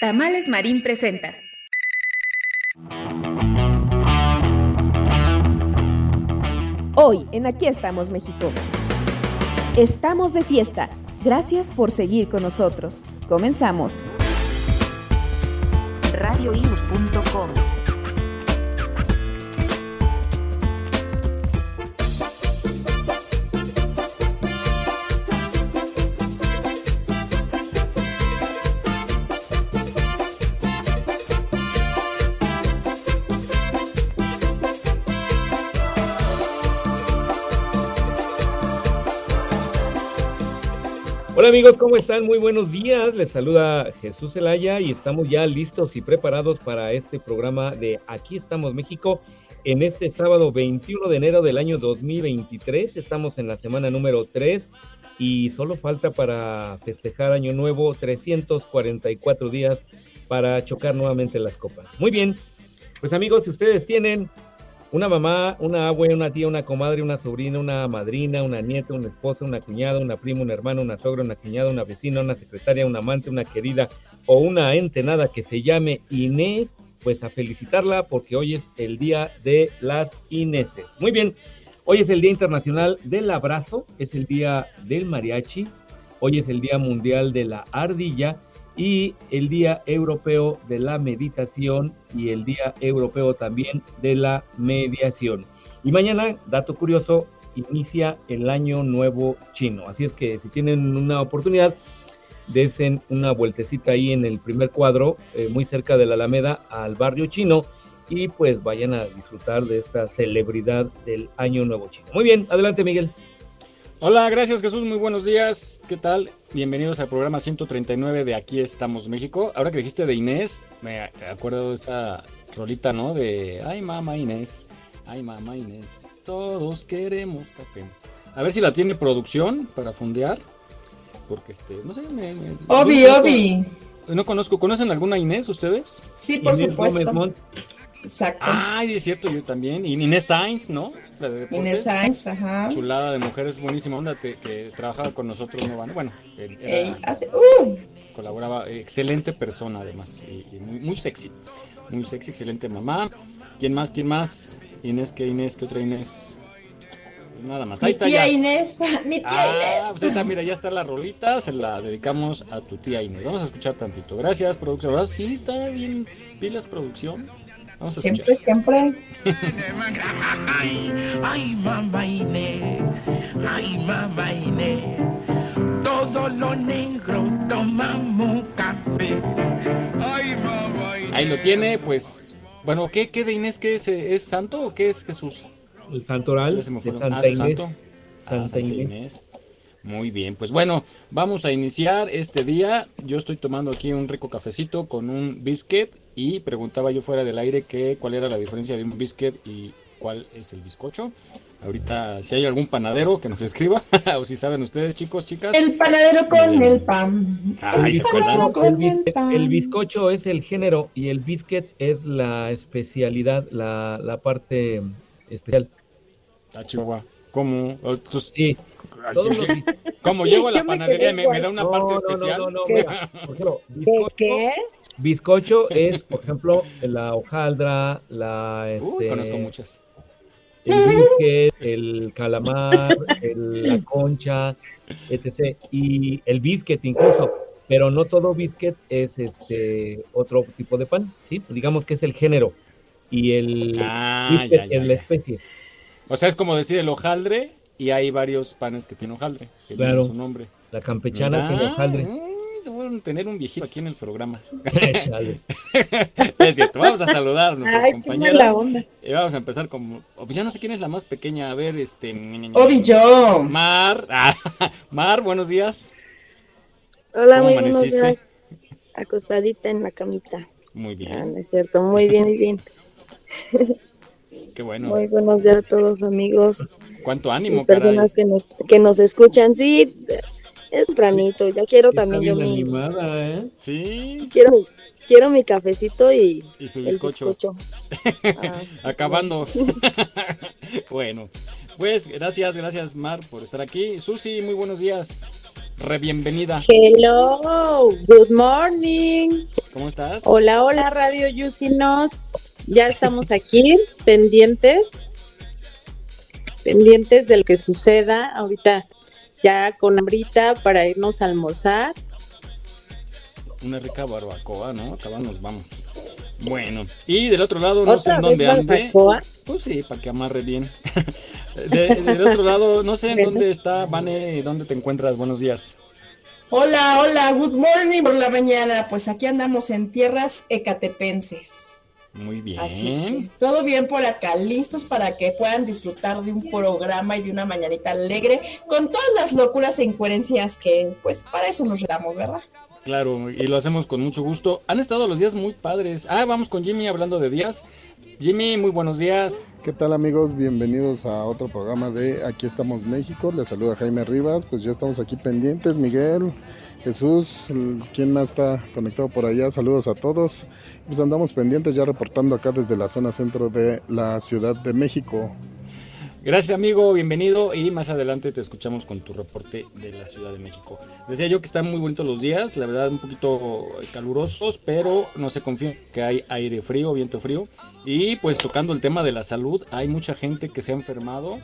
Tamales Marín presenta. Hoy en Aquí estamos México. Estamos de fiesta. Gracias por seguir con nosotros. Comenzamos. radioius.com Amigos, ¿cómo están? Muy buenos días. Les saluda Jesús Zelaya y estamos ya listos y preparados para este programa de Aquí estamos México en este sábado 21 de enero del año 2023. Estamos en la semana número 3 y solo falta para festejar Año Nuevo 344 días para chocar nuevamente las copas. Muy bien, pues amigos, si ustedes tienen una mamá, una abue, una tía, una comadre, una sobrina, una madrina, una nieta, una esposa, una cuñada, una prima, un hermano, una sogra, una cuñada, una vecina, una secretaria, una amante, una querida o una entenada que se llame Inés, pues a felicitarla porque hoy es el día de las Ineses. Muy bien, hoy es el Día Internacional del Abrazo, es el Día del Mariachi, hoy es el Día Mundial de la Ardilla y el Día Europeo de la Meditación y el Día Europeo también de la Mediación. Y mañana, dato curioso, inicia el Año Nuevo Chino. Así es que si tienen una oportunidad, desen una vueltecita ahí en el primer cuadro, eh, muy cerca de la Alameda, al barrio chino, y pues vayan a disfrutar de esta celebridad del Año Nuevo Chino. Muy bien, adelante Miguel. Hola, gracias Jesús, muy buenos días. ¿Qué tal? Bienvenidos al programa 139 de Aquí estamos México. Ahora que dijiste de Inés, me acuerdo de esa rolita, ¿no? De Ay mamá Inés, ay mamá Inés, todos queremos café. A ver si la tiene producción para fondear. Porque este, no sé, me, me Obi, no conozco- Obi. No conozco, ¿conocen alguna Inés ustedes? Sí, por Inés Gómez supuesto. Montt. Exacto. Ay, es cierto, yo también. Y Inés Sainz, ¿no? La de. Inés Sainz, ajá. Chulada de mujeres, buenísima onda, te- que trabajaba con nosotros, no. Bueno, él era- Ey, hace, uh, colaboraba, eh, excelente persona además, y, y muy, muy sexy, muy sexy, excelente mamá. ¿Quién más? ¿Quién más? Inés, ¿qué Inés? ¿Qué otra Inés? Pues nada más. Ahí mi está tía ya. Inés, mi tía Ah, Inés. pues está, mira, ya está la rolita, se la dedicamos a tu tía Inés. Vamos a escuchar tantito. Gracias, producción. Sí, está bien, pilas producción. Vamos a Siempre, escuchar. siempre. Ay, ay, mamá Inés, ay, mamá Inés, todo lo negro tomamos café. Ay, mamá Inés. Ahí lo tiene, pues, bueno, ¿qué, qué de Inés? ¿Qué es? ¿Es santo o qué es Jesús? El Santoral Ya se me. Santa Ah, Inés. santo. Ah, Santa Santa Inés. Inés. Muy bien, pues bueno, vamos a iniciar este día. Yo estoy tomando aquí un rico cafecito con un biscuit y preguntaba yo fuera del aire que cuál era la diferencia de un biscuit y cuál es el bizcocho. Ahorita si hay algún panadero que nos escriba o si saben ustedes chicos, chicas. El panadero con el pan. Ay, con El, el bis- pan. el bizcocho es el género y el biscuit es la especialidad, la, la parte especial. Ah, Chihuahua. ¿Cómo? Oh, pues, Sí, ¿Cómo llego a la panadería y me, me da una No, parte no, especial? no, no, por ejemplo, ¿De bizcocho, qué? Bizcocho es, por ejemplo, la hojaldra, la, Uy, este, conozco muchas. el biscuit, el calamar, el- la concha, etc. Y el biscuit incluso, pero no todo biscuit es este otro tipo de pan, ¿sí? Digamos que es el género y el Ah, biscuit ya, ya, es la especie. O sea, es como decir el hojaldre y hay varios panes que tienen hojaldre, que Claro. su nombre. La campechana ¿Verdad? tiene hojaldre. Tener un viejito aquí en el programa. Es cierto, vamos a saludar a Ay, compañeras. onda. Y vamos a empezar como... oh, pues ya no sé quién es la más pequeña. A ver, este... Obi, yo. Mar. Ah, Mar, buenos días. Hola, ¿Cómo muy buenos días. acostadita en la camita. Muy Ah, bien, no es cierto, muy bien, muy bien. qué bueno. Muy buenos días a todos amigos Cuánto y ánimo, caray. personas que nos, que nos escuchan. Sí, es tempranito, ya quiero Está también yo bien mi, animada, ¿eh? Sí, quiero mi, quiero mi cafecito y y su el bizcocho. bizcocho. Ah, sí, Acabando. bueno, pues gracias, gracias Mar por estar aquí. Susi, muy buenos días. Re bienvenida. Hello, good morning. ¿Cómo estás? Hola, hola, Radio Yusinos. Ya estamos aquí, pendientes, pendientes de lo que suceda. Ahorita ya con hambrita para irnos a almorzar. Una rica barbacoa, ¿no? Acá nos vamos. Bueno, y del otro lado, no sé ¿Otra en dónde ande. barbacoa? Pues sí, para que amarre bien. De- del otro lado, no sé en dónde está, Vane, ¿dónde te encuentras? Buenos días. Hola, hola, good morning por la mañana. Pues aquí andamos en tierras ecatepenses. Muy bien. Así es que todo bien por acá, listos para que puedan disfrutar de un programa y de una mañanita alegre con todas las locuras e incoherencias que, pues, para eso nos damos, ¿verdad? Claro, y lo hacemos con mucho gusto. Han estado los días muy padres. Ah, vamos con Jimmy hablando de días. Jimmy, muy buenos días. ¿Qué tal amigos? Bienvenidos a otro programa de Aquí estamos México. Les saluda Jaime Rivas. Pues ya estamos aquí pendientes. Miguel, Jesús, ¿quién está conectado por allá? Saludos a todos. Pues andamos pendientes ya reportando acá desde la zona centro de la Ciudad de México. Gracias amigo, bienvenido y más adelante te escuchamos con tu reporte de la Ciudad de México. Decía yo que están muy bonitos los días, la verdad un poquito calurosos, pero no se confíen que hay aire frío, viento frío. Y pues tocando el tema de la salud, hay mucha gente que se ha enfermado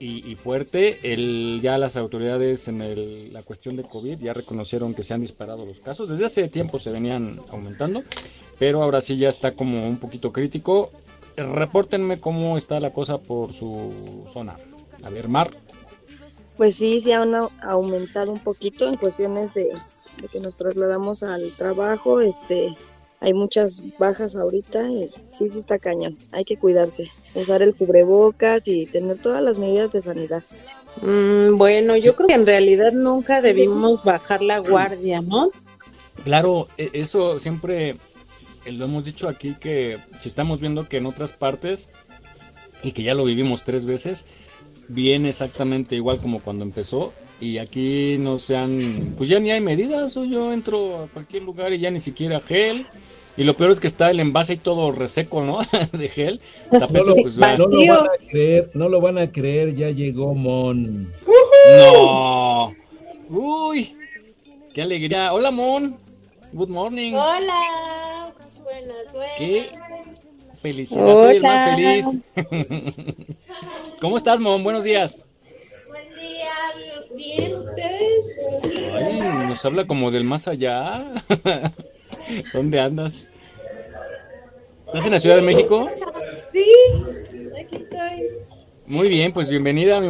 y, y fuerte. El, ya las autoridades en el- la cuestión de COVID ya reconocieron que se han disparado los casos. Desde hace tiempo se venían aumentando, pero ahora sí ya está como un poquito crítico. Repórtenme cómo está la cosa por su zona. A ver, Mar. Pues sí, se han au- aumentado un poquito en cuestiones de, de que nos trasladamos al trabajo, este, hay muchas bajas ahorita, y sí, sí está cañón, hay que cuidarse, usar el cubrebocas y tener todas las medidas de sanidad. Mm, bueno, yo creo que en realidad nunca debimos bajar la guardia, ¿no? Claro, e- eso siempre eh, lo hemos dicho aquí que si estamos viendo que en otras partes y que ya lo vivimos tres veces, viene exactamente igual como cuando empezó y aquí no se han, pues ya ni hay medidas o yo entro a cualquier lugar y ya ni siquiera gel. Y lo peor es que está el envase y todo reseco, ¿no? De gel. No lo, pues, ya. no lo van a creer, no lo van a creer, ya llegó Mon. No. Uy, qué alegría. Hola, Mon. Good morning. Hola, buenas, buenas. Qué felicidad, soy el más feliz. ¿Cómo estás, Mon? Buenos días. ¿Bien ustedes? Ay, nos habla como del más allá. ¿Dónde andas? ¿Estás en la Ciudad de México? Sí, aquí estoy. Muy bien, pues bienvenida, mi.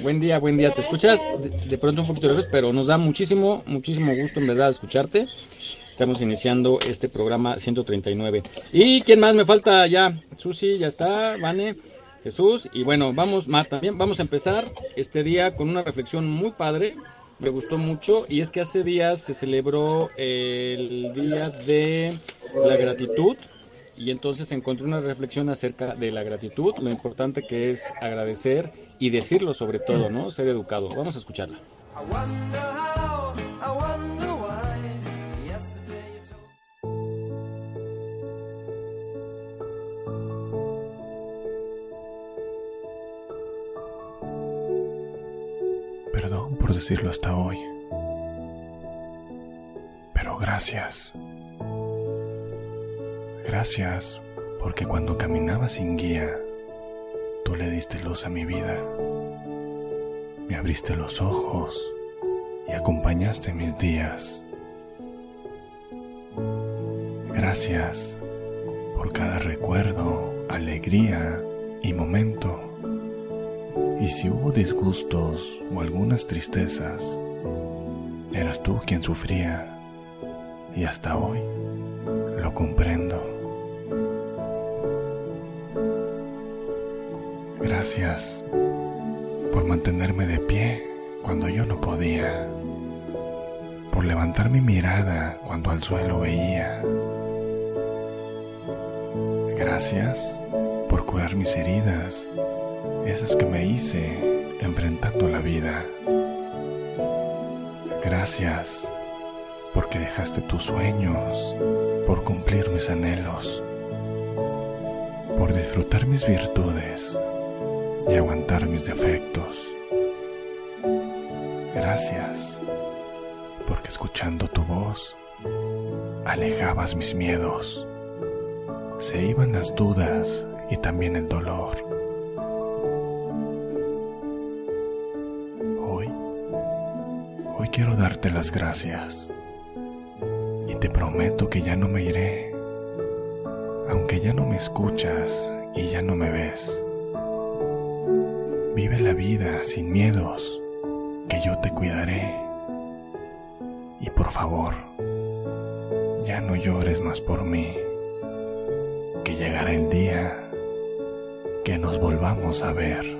Buen día, buen día. Te escuchas de, de pronto un poquito lejos, pero nos da muchísimo, muchísimo gusto en verdad escucharte. Estamos iniciando este programa 139. ¿Y quién más me falta ya? Susi, ya está, Vane, Jesús. Y bueno, vamos, Marta, también vamos a empezar este día con una reflexión muy padre. Me gustó mucho y es que hace días se celebró el Día de la Gratitud y entonces encontré una reflexión acerca de la gratitud, lo importante que es agradecer y decirlo sobre todo, ¿no? Ser educado. Vamos a escucharla. Perdón por decirlo hasta hoy. Pero gracias. Gracias porque cuando caminaba sin guía, tú le diste luz a mi vida. Me abriste los ojos y acompañaste mis días. Gracias por cada recuerdo, alegría y momento. Y si hubo disgustos o algunas tristezas, eras tú quien sufría. Y hasta hoy lo comprendo. Gracias por mantenerme de pie cuando yo no podía. por levantar mi mirada cuando al suelo veía. Gracias por curar mis heridas, esas que me hice enfrentando la vida. Gracias porque dejaste tus sueños, por cumplir mis anhelos, por disfrutar mis virtudes y aguantar mis defectos. Gracias porque escuchando tu voz alejabas mis miedos. Se iban las dudas y también el dolor. Darte las gracias y te prometo que ya no me iré, aunque ya no me escuchas y ya no me ves. Vive la vida sin miedos, que yo te cuidaré. Y por favor, ya no llores más por mí, que llegará el día que nos volvamos a ver.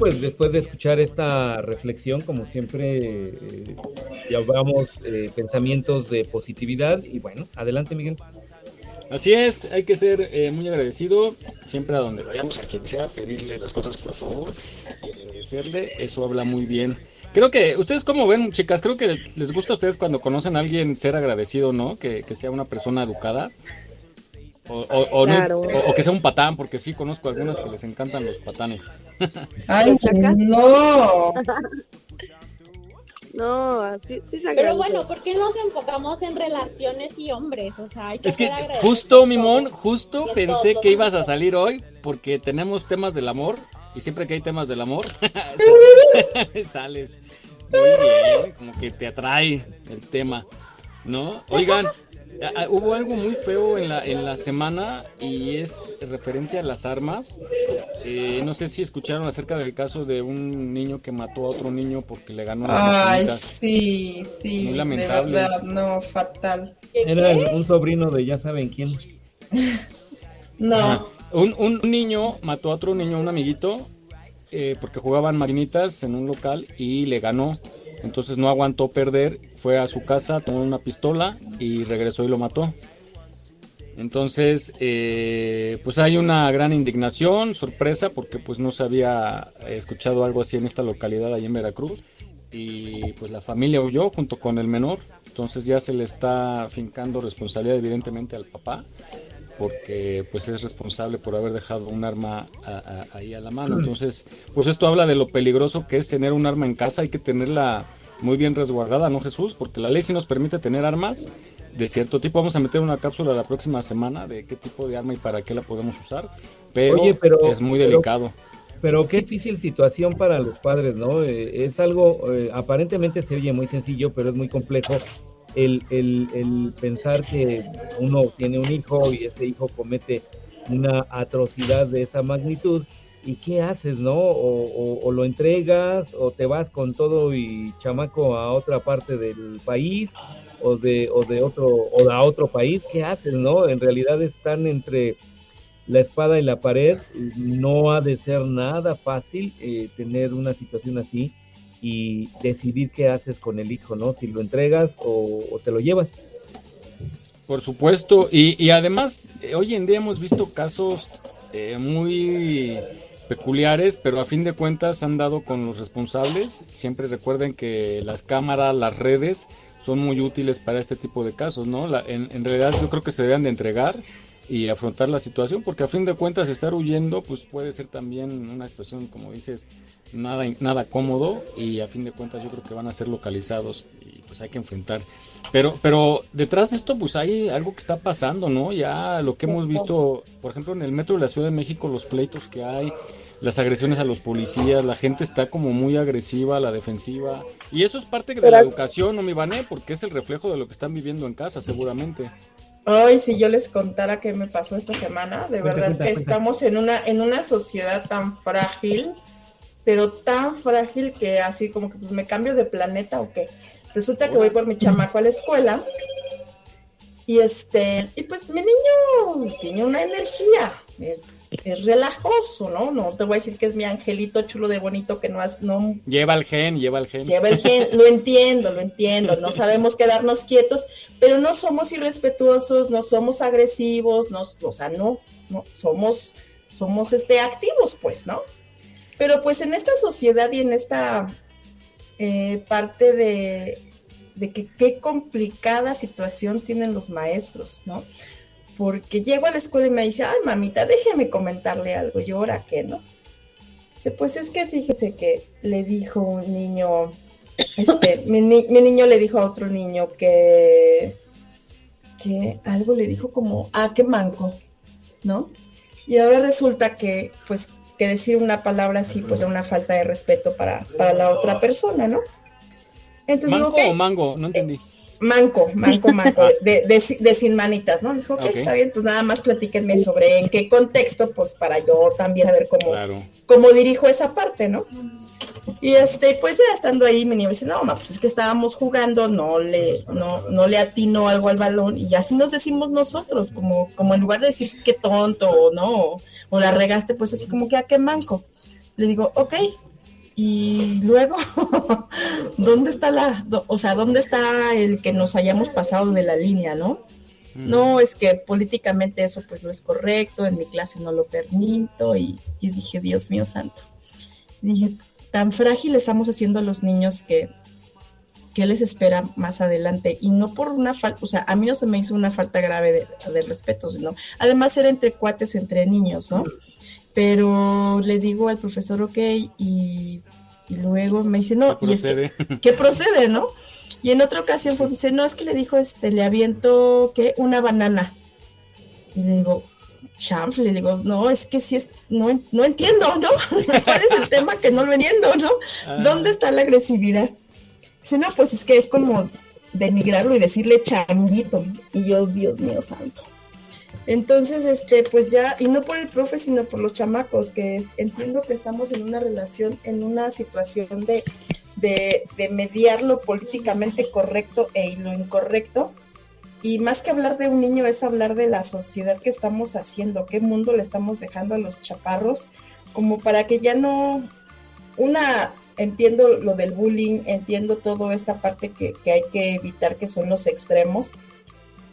Pues después de escuchar esta reflexión, como siempre, eh, llevamos eh, pensamientos de positividad y bueno, adelante Miguel. Así es, hay que ser eh, muy agradecido siempre a donde vayamos, a quien sea, pedirle las cosas por favor y agradecerle, eso habla muy bien. Creo que, ¿ustedes cómo ven, chicas? Creo que les gusta a ustedes cuando conocen a alguien ser agradecido, ¿no? Que, que sea una persona educada. O, o- o no- Claro. o- o que sea un patán, porque sí conozco algunas que les encantan los patanes. Ay, chacas? no. No, sí, sí se Pero bueno, ¿por qué nos enfocamos en relaciones y hombres? O sea, hay que Es que justo, Mimón, justo pensé todo. que ibas a salir hoy porque tenemos temas del amor y siempre que hay temas del amor sales muy bien, como que te atrae el tema, ¿no? Oigan, a- a- hubo algo muy feo en la, en la semana y es referente a las armas. Eh, no sé si escucharon acerca del caso de un niño que mató a otro niño porque le ganó las Ay, sí, sí. Muy de lamentable. verdad, no, fatal. Era un sobrino de ya saben quién. No. Un, un niño mató a otro niño, un amiguito, eh, porque jugaban marinitas en un local y le ganó. Entonces no aguantó perder, fue a su casa, tomó una pistola y regresó y lo mató. Entonces, eh, pues hay una gran indignación, sorpresa, porque pues no se había escuchado algo así en esta localidad allá en Veracruz. Y pues la familia huyó junto con el menor. Entonces ya se le está fincando responsabilidad evidentemente al papá porque pues es responsable por haber dejado un arma a- a- ahí a la mano. Entonces, pues esto habla de lo peligroso que es tener un arma en casa, hay que tenerla muy bien resguardada, ¿no Jesús? Porque la ley sí nos permite tener armas de cierto tipo. Vamos a meter una cápsula la próxima semana de qué tipo de arma y para qué la podemos usar, pero, Oye, pero- es muy pero- delicado. Pero qué difícil situación para los padres, ¿no? Eh, es algo, eh, aparentemente se oye muy sencillo, pero es muy complejo el, el, el pensar que uno tiene un hijo y ese hijo comete una atrocidad de esa magnitud. ¿Y qué haces, no? O, lo entregas, o te vas con todo y chamaco a otra parte del país, o de, o de otro, o a otro país, ¿qué haces, no? En realidad están entre la espada y la pared, no ha de ser nada fácil eh, tener una situación así y decidir qué haces con el hijo, ¿no? Si lo entregas o, te lo llevas. Por supuesto, y, y además eh, hoy en día hemos visto casos eh, muy peculiares, pero a fin de cuentas han dado con los responsables. Siempre recuerden que las cámaras, las redes son muy útiles para este tipo de casos, ¿no? La- en, en realidad yo creo que se deben de entregar y afrontar la situación, porque a fin de cuentas estar huyendo pues puede ser también una situación, como dices, nada, nada cómodo y a fin de cuentas yo creo que van a ser localizados y pues hay que enfrentar. Pero, pero detrás de esto pues hay algo que está pasando, ¿no? Ya lo que hemos visto, por ejemplo, en el metro de la Ciudad de México, los pleitos que hay, las agresiones a los policías, la gente está como muy agresiva a la defensiva. Y eso es parte de la educación, no me vané, porque es el reflejo de lo que están viviendo en casa, seguramente. Ay, si yo les contara qué me pasó esta semana, de verdad que estamos en una, en una sociedad tan frágil, pero tan frágil que así como que pues me cambio de planeta o qué. Resulta que voy por mi chamaco a la escuela y este, y pues mi niño tiene una energía, es, es relajoso, ¿no? No te voy a decir que es mi angelito chulo de bonito que no has, no. Lleva el gen, lleva el gen. Lleva el gen, lo entiendo, lo entiendo, no sabemos quedarnos quietos, pero no somos irrespetuosos, no somos agresivos, no, o sea, no, no, somos, somos este activos, pues, ¿no? Pero pues en esta sociedad y en esta eh, parte de, de que qué complicada situación tienen los maestros, ¿no? Porque llego a la escuela y me dice, ay, mamita, déjeme comentarle algo. Y ahora qué, ¿no? Dice, pues es que fíjese que le dijo un niño, este, mi, niño le dijo a otro niño que, que algo le dijo como, ah, qué manco, ¿no? Y ahora resulta que, pues, que decir una palabra así, pues, es una falta de respeto para, para la otra persona, ¿no? ¿Manco o mango? No entendí. Manco, manco, manco, de, de, sin manitas, ¿no? dijo, ok, está bien, pues nada más platíquenme sobre en qué contexto, pues para yo también saber cómo, cómo dirijo esa parte, ¿no? Y este, pues ya estando ahí, mi niño dice, no, ma, pues es que estábamos jugando, no le, no, no le atinó algo al balón, y así nos decimos nosotros, como, como en lugar de decir qué tonto, o no, o, la regaste, pues así como que a ah, qué manco. Le digo, ok, y luego, ¿dónde está la, o sea, dónde está el que nos hayamos pasado de la línea, no? No, es que políticamente eso pues no es correcto, en mi clase no lo permito y, dije, Dios mío santo. dije, tan frágil estamos haciendo a los niños que, ¿qué les espera más adelante? Y no por una falta, o sea, a mí no se me hizo una falta grave de, de respeto, sino, además era entre cuates, entre niños, ¿no? pero le digo al profesor, ok, y, luego me dice, no, ¿Qué procede? Y ¿qué procede, no? Y en otra ocasión fue, dice, no, es que le dijo, este, le aviento, ¿qué? Una banana. Y le digo, chanfle, le digo, no, es que sí es, no, no entiendo, ¿no? ¿Cuál es el tema que no lo entiendo, no? Ah. ¿Dónde está la agresividad? Dice, no, pues es que es como denigrarlo y decirle changuito. Y yo, Dios mío santo. Entonces, este, pues ya, y no por el profe, sino por los chamacos, que entiendo que estamos en una relación, en una situación de, de, mediar lo políticamente correcto e lo incorrecto. Y más que hablar de un niño es hablar de la sociedad que estamos haciendo, qué mundo le estamos dejando a los chaparros, como para que ya no, una, entiendo lo del bullying, entiendo toda esta parte que, que hay que evitar, que son los extremos,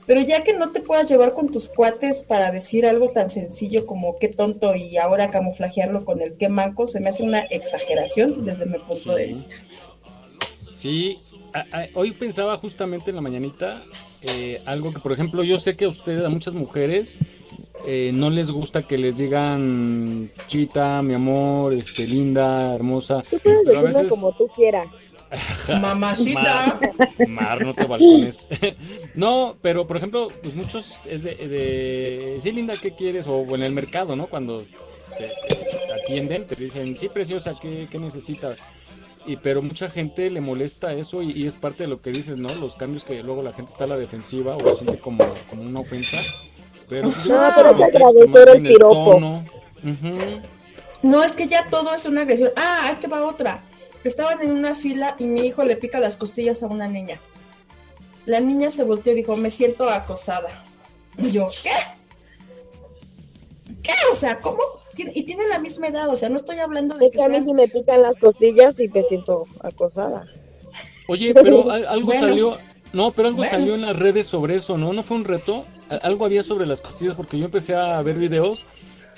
pero ya que no te puedas llevar con tus cuates para decir algo tan sencillo como qué tonto y ahora camuflajearlo con el qué manco, se me hace una exageración desde mi punto de vista. Sí, hoy pensaba justamente en la mañanita eh, algo que, por ejemplo, yo sé que a ustedes, a muchas mujeres, eh, no les gusta que les digan chita, mi amor, este, linda, hermosa. Tú puedes decirlo como tú quieras. Mamacita. Mar, no te balcones. no, pero por ejemplo, pues muchos es de, sí, linda, ¿qué quieres? O en el mercado, ¿no? Cuando te, atienden, te dicen, sí, preciosa, ¿qué, qué necesitas? Y, pero mucha gente le molesta eso y, es parte de lo que dices, ¿no? Los cambios que luego la gente está a la defensiva o siente como, como una ofensa. Pero yo no, pero es agradecer el piropo. No, es que ya todo es una agresión. Ah, ahí te va otra. Estaban en una fila y mi hijo le pica las costillas a una niña. La niña se volteó y dijo, me siento acosada. Y yo, ¿qué? ¿Qué? O sea, ¿cómo? Y tiene la misma edad, o sea, no estoy hablando de... Es que, a mí sí me pican las costillas y me siento acosada. Oye, pero algo salió... No, pero algo salió en las redes sobre eso, ¿no? ¿No fue un reto? Algo había sobre las costillas porque yo empecé a ver videos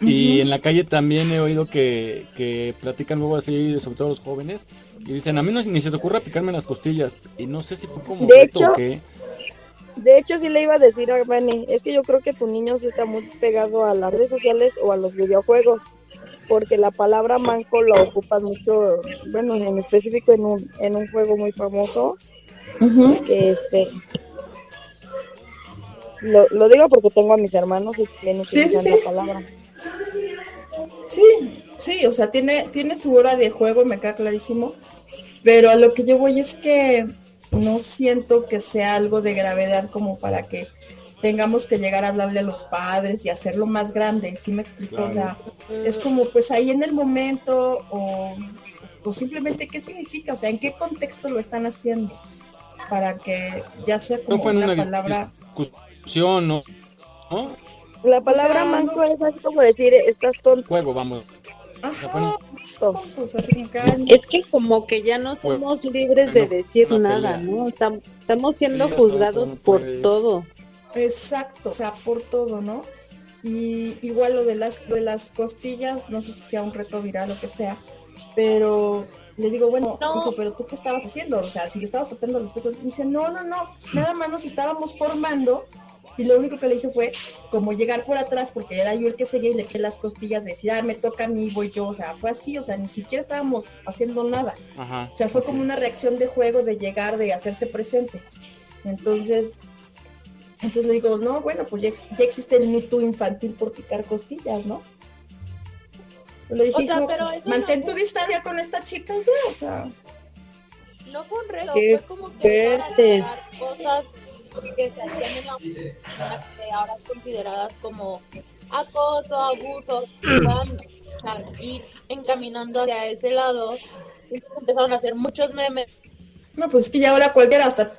y en la calle también he oído que, que, platican luego así, sobre todo los jóvenes, y dicen, a mí no, ni se te ocurra picarme las costillas. Y no sé si fue como... De hecho, De hecho, sí le iba a decir a Vane, es que yo creo que tu niño sí está muy pegado a las redes sociales o a los videojuegos, porque la palabra manco la ocupas mucho, bueno, en específico en un, en un juego muy famoso, que este... Lo, lo digo porque tengo a mis hermanos y también Sí, sí, utilizan sí. la palabra. Sí, sí, o sea, tiene, tiene su hora de juego, me queda clarísimo. Pero a lo que yo voy es que no siento que sea algo de gravedad como para que tengamos que llegar a hablarle a los padres y hacerlo más grande, ¿sí me explico? O sea, es como pues ahí en el momento o, o simplemente qué significa, o sea, en qué contexto lo están haciendo para que ya sea No como fue en una una palabra. discusión, ¿no? ¿no? La palabra O sea, manco es así como decir, estás tonto. Juego, vamos. Fue- Pues así Es que como que ya no somos libres de decir nada, pelea. ¿no? Estam- Estamos siendo juzgados por puedes. todo. Exacto, o sea, por todo, ¿no? Y igual lo de las de las costillas, no sé si sea un reto viral o que sea, pero le digo, bueno, hijo, pero tú qué estabas haciendo? O sea, si le estaba faltando al respeto, me dice, no, no, no, nada más nos estábamos formando y lo único que le hice fue como llegar por atrás, porque era yo el que seguía y le quedé las costillas de decir, ah, me toca a mí, voy yo, o sea, fue así, o sea, ni siquiera estábamos haciendo nada. Ajá. O sea, fue como una reacción de juego, de llegar, de hacerse presente. Entonces, entonces le digo, no, bueno, pues ya, ex- ya existe el Me Too infantil por picar costillas, ¿no? Le dije, O sea, "Hijo, pero pues, eso mantén no- tu distancia con esta chica ya, o sea. No fue un reto, fue como que cosas que hacían en la que ahora consideradas como acoso, abuso, ir encaminando hacia ese lado. Empezaron a hacer muchos memes. No, pues es que ya ahora cualquiera hasta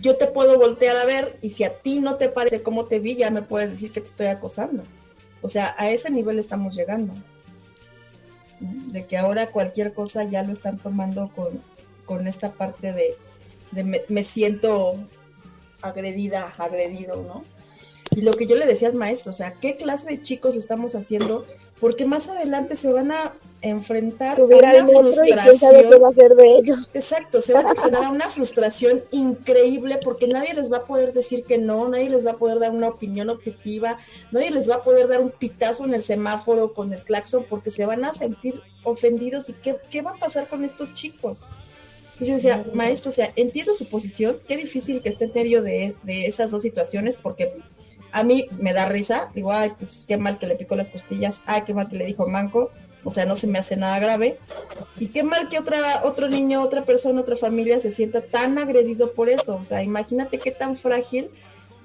yo te puedo voltear a ver y si a ti no te parece cómo te vi, ya me puedes decir que te estoy acosando. O sea, a ese nivel estamos llegando. De que ahora cualquier cosa ya lo están tomando con, con esta parte de, me siento agredida, agredido, ¿no? Y lo que yo le decía al maestro, o sea, ¿qué clase de chicos estamos haciendo? Porque más adelante se van a enfrentar Subir a una metro y quién sabe qué va a hacer de ellos. Exacto, se van a enfrentar a una frustración increíble porque nadie les va a poder decir que no, nadie les va a poder dar una opinión objetiva, nadie les va a poder dar un pitazo en el semáforo con el claxon porque se van a sentir ofendidos y qué, qué va a pasar con estos chicos. Entonces yo decía, maestro, o sea, entiendo su posición, qué difícil que esté en medio de, de esas dos situaciones porque a mí me da risa, digo, ay, pues qué mal que le picó las costillas, ay, qué mal que le dijo manco, o sea, no se me hace nada grave. Y qué mal que otra, otro niño, otra persona, otra familia se sienta tan agredido por eso. O sea, imagínate qué tan frágil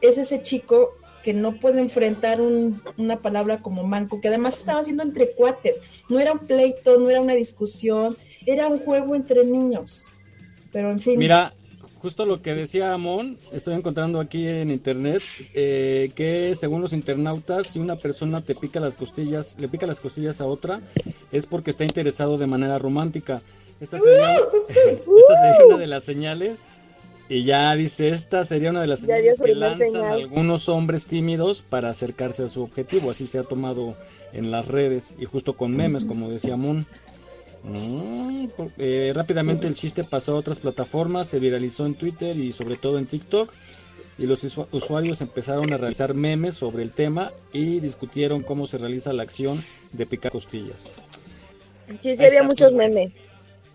es ese chico que no puede enfrentar un- una palabra como manco, que además estaba haciendo entre cuates. No era un pleito, no era una discusión, era un juego entre niños. Pero en fin. Mira, justo lo que decía Amon, estoy encontrando aquí en internet, eh, que según los internautas, si una persona te pica las costillas, le pica las costillas a otra, es porque está interesado de manera romántica. Esta sería, esta sería una de las señales. Y ya dice, esta sería una de las señales que lanzan señal. algunos hombres tímidos para acercarse a su objetivo. Así se ha tomado en las redes y justo con memes, como decía Moon. Mm, eh, rápidamente el chiste pasó a otras plataformas, se viralizó en Twitter y sobre todo en TikTok. Y los usu- usuarios empezaron a realizar memes sobre el tema y discutieron cómo se realiza la acción de picar costillas. Sí, sí, Ahí había está, muchos pues, memes.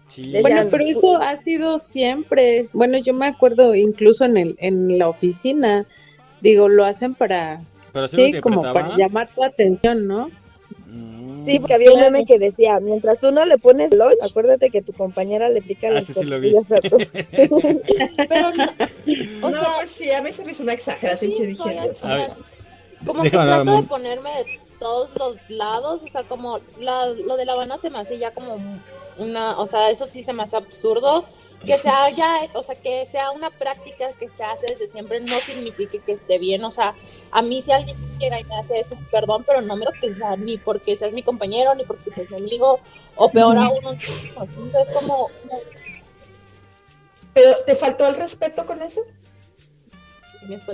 Sí. Bueno, pero eso ha sido siempre. Bueno, yo me acuerdo incluso en el en la oficina, digo, lo hacen para sí, como para llamar tu atención, ¿no? Sí, porque había un meme que decía, mientras tú no le pones lunch, acuérdate que tu compañera le pica Ah, las sí, sí lo vi. a. Pero no, o no, sea, pues sí, a mí se me hizo una exageración sí, que dije. como que trato hablar, de ponerme de todos los lados, o sea, como la, lo de la Habana se me hace ya como una, o sea, eso sí se me hace absurdo, que sea ya, o sea, que sea una práctica que se hace desde siempre no significa que esté bien, o sea, a mí si alguien llega y me hace eso, perdón, pero no me lo que sea ni porque seas mi compañero, ni porque seas mi amigo, o peor aún, así, es como, Pero te faltó el respeto con eso.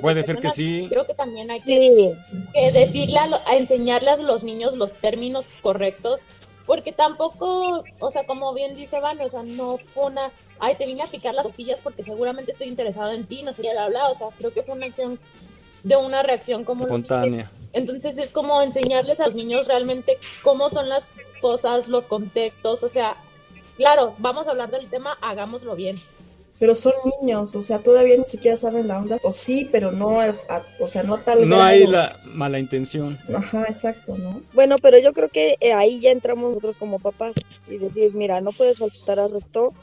Puede ser que sí. Creo que también hay que Sí, que decirle a, lo- a enseñarle a los niños los términos correctos porque tampoco, o sea, como bien dice Van, o sea, no fue una, ay, te vine a picar las costillas porque seguramente estoy interesado en ti, no sería bla, bla, o sea, creo que fue una acción de una reacción como... Espontánea. Entonces es como enseñarles a los niños realmente cómo son las cosas, los contextos, o sea, claro, vamos a hablar del tema, hagámoslo bien. Pero son niños, o sea, todavía ni siquiera saben la onda. O sí, pero no, a- o sea, no tal No grado. hay la mala intención. Ajá, exacto, ¿no? Bueno, pero yo creo que eh, ahí ya entramos nosotros como papás y decir, mira, no puedes faltar al resto.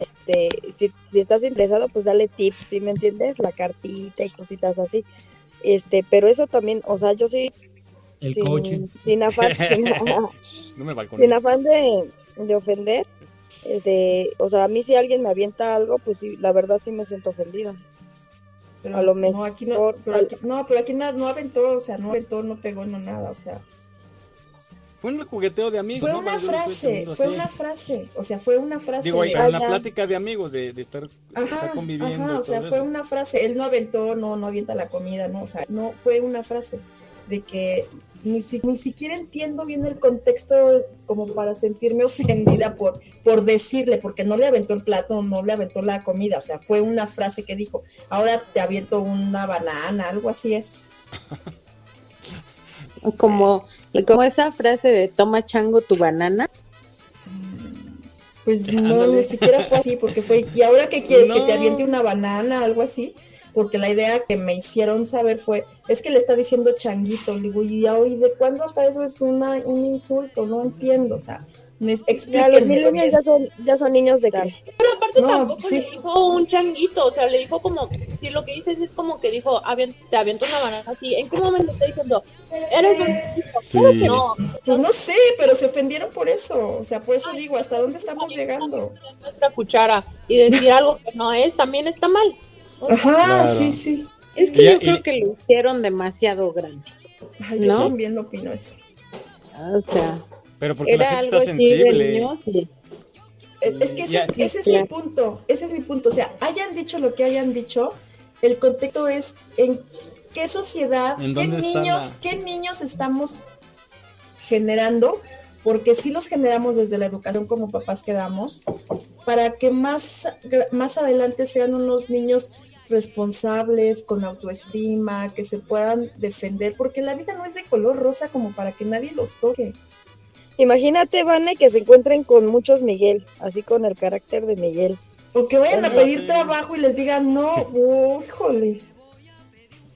Este, si, si estás interesado, pues dale tips, ¿sí me entiendes? La cartita y cositas así. Este, pero eso también, o sea, yo sí, El sin, coaching. sin afán, sin, No me sin afán de, de ofender, este, o sea, a mí si alguien me avienta algo, pues sí, la verdad sí me siento ofendida. Pero a lo no, mejor. aquí no, pero aquí, no, pero aquí no, no aventó, o sea, no aventó, no pegó, no nada, o sea. Fue un jugueteo de amigos. Fue ¿no? una frase, fue así. una frase, o sea, fue una frase. Digo, de- pero en la plática de amigos, de, de estar, estar Ajá, conviviendo. ajá, o sea, fue eso. una frase, él no aventó, no, no avienta la comida, no, o sea, no, fue una frase de que ni, si- ni siquiera entiendo bien el contexto como para sentirme ofendida por, por decirle, porque no le aventó el plato, no le aventó la comida, o sea, fue una frase que dijo, ahora te aviento una banana, algo así es. Como, como esa frase de toma chango tu banana. Pues no, Ándale. ni siquiera fue así, porque fue, ¿y ahora qué quieres? ¿Que te aviente una banana, algo así? Porque la idea que me hicieron saber fue, es que le está diciendo changuito, le digo, ¿y, ya- y de cuándo acá eso es una, un insulto? No entiendo, o sea, me Ya los millennials ya son, ya son niños de casa. Pero aparte No, tampoco sí. le dijo un changuito, o sea, le dijo como, si lo que dices es como que dijo, "Avien- te aviento una banana así, ¿en qué momento está diciendo, eres un changuito? Sí. Claro que no, Pues no sé, pero se ofendieron por eso, o sea, por eso digo, ¿hasta dónde estamos llegando? nuestra cuchara y decir algo que no es, también está mal. Ajá, Claro. sí, sí. Es que yo creo que lo hicieron demasiado grande. Ay, yo ¿No? también opino eso. O sea, Pero porque la era gente algo está así de sensible. y- Es que ese, Ya. es, ese es mi punto, ese es mi punto. O sea, hayan dicho lo que hayan dicho, el contexto es en qué sociedad, ¿En qué niños, la- qué niños estamos generando, porque sí los generamos desde la educación como papás que damos, para que más, más adelante sean unos niños responsables, con autoestima, que se puedan defender, porque la vida no es de color rosa como para que nadie los toque. Imagínate, Vane, que se encuentren con muchos Miguel, así con el carácter de Miguel. O que vayan a pedir trabajo y les digan, no, oh, híjole.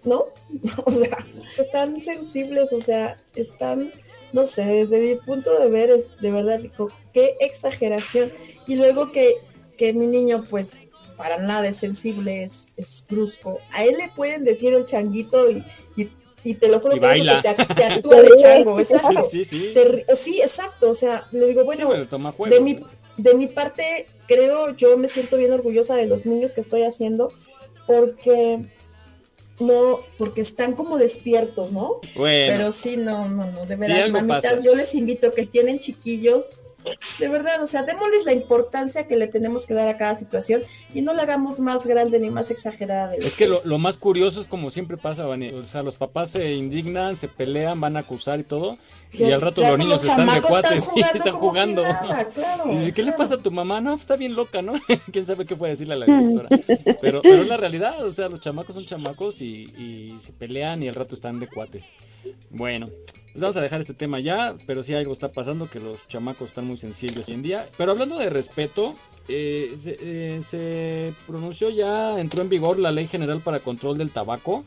¿No? O sea, están sensibles, o sea, están, no sé, desde mi punto de ver, es de verdad, dijo, qué exageración. Y luego que, que mi niño, pues, para nada es sensible, es, es brusco. A él le pueden decir el changuito y, y, y te lo juro Y baila. que te, te actúa de chango, exacto. Sí, sí, sí. Se ri- sí, exacto, o sea, le digo, bueno, bueno, toma juego. de mi, de mi parte, creo, yo me siento bien orgullosa de los niños que estoy haciendo, porque no, porque están como despiertos, ¿no? Bueno. Pero sí, no, no, no, de veras, mamitas, pasa. yo les invito que tienen chiquillos, de verdad, o sea, démosles la importancia que le tenemos que dar a cada situación y no la hagamos más grande ni más exagerada de lo Es que lo, es. lo más curioso es como siempre pasa, Vane. O sea, los papás se indignan, se pelean, van a acusar y todo. Y al rato los niños los están de están cuates y están si jugando. nada, claro, Y dice, ¿qué le pasa a tu mamá? No, está bien loca, ¿no? ¿Quién sabe qué puede decirle a la directora? Pero, pero es la realidad, o sea, los chamacos son chamacos y, y se pelean y al rato están de cuates. Bueno, pues vamos a dejar este tema ya, pero sí algo está pasando que los chamacos están muy sensibles hoy en día. Pero hablando de respeto, eh, se, eh, se pronunció ya, entró en vigor la Ley General para Control del Tabaco.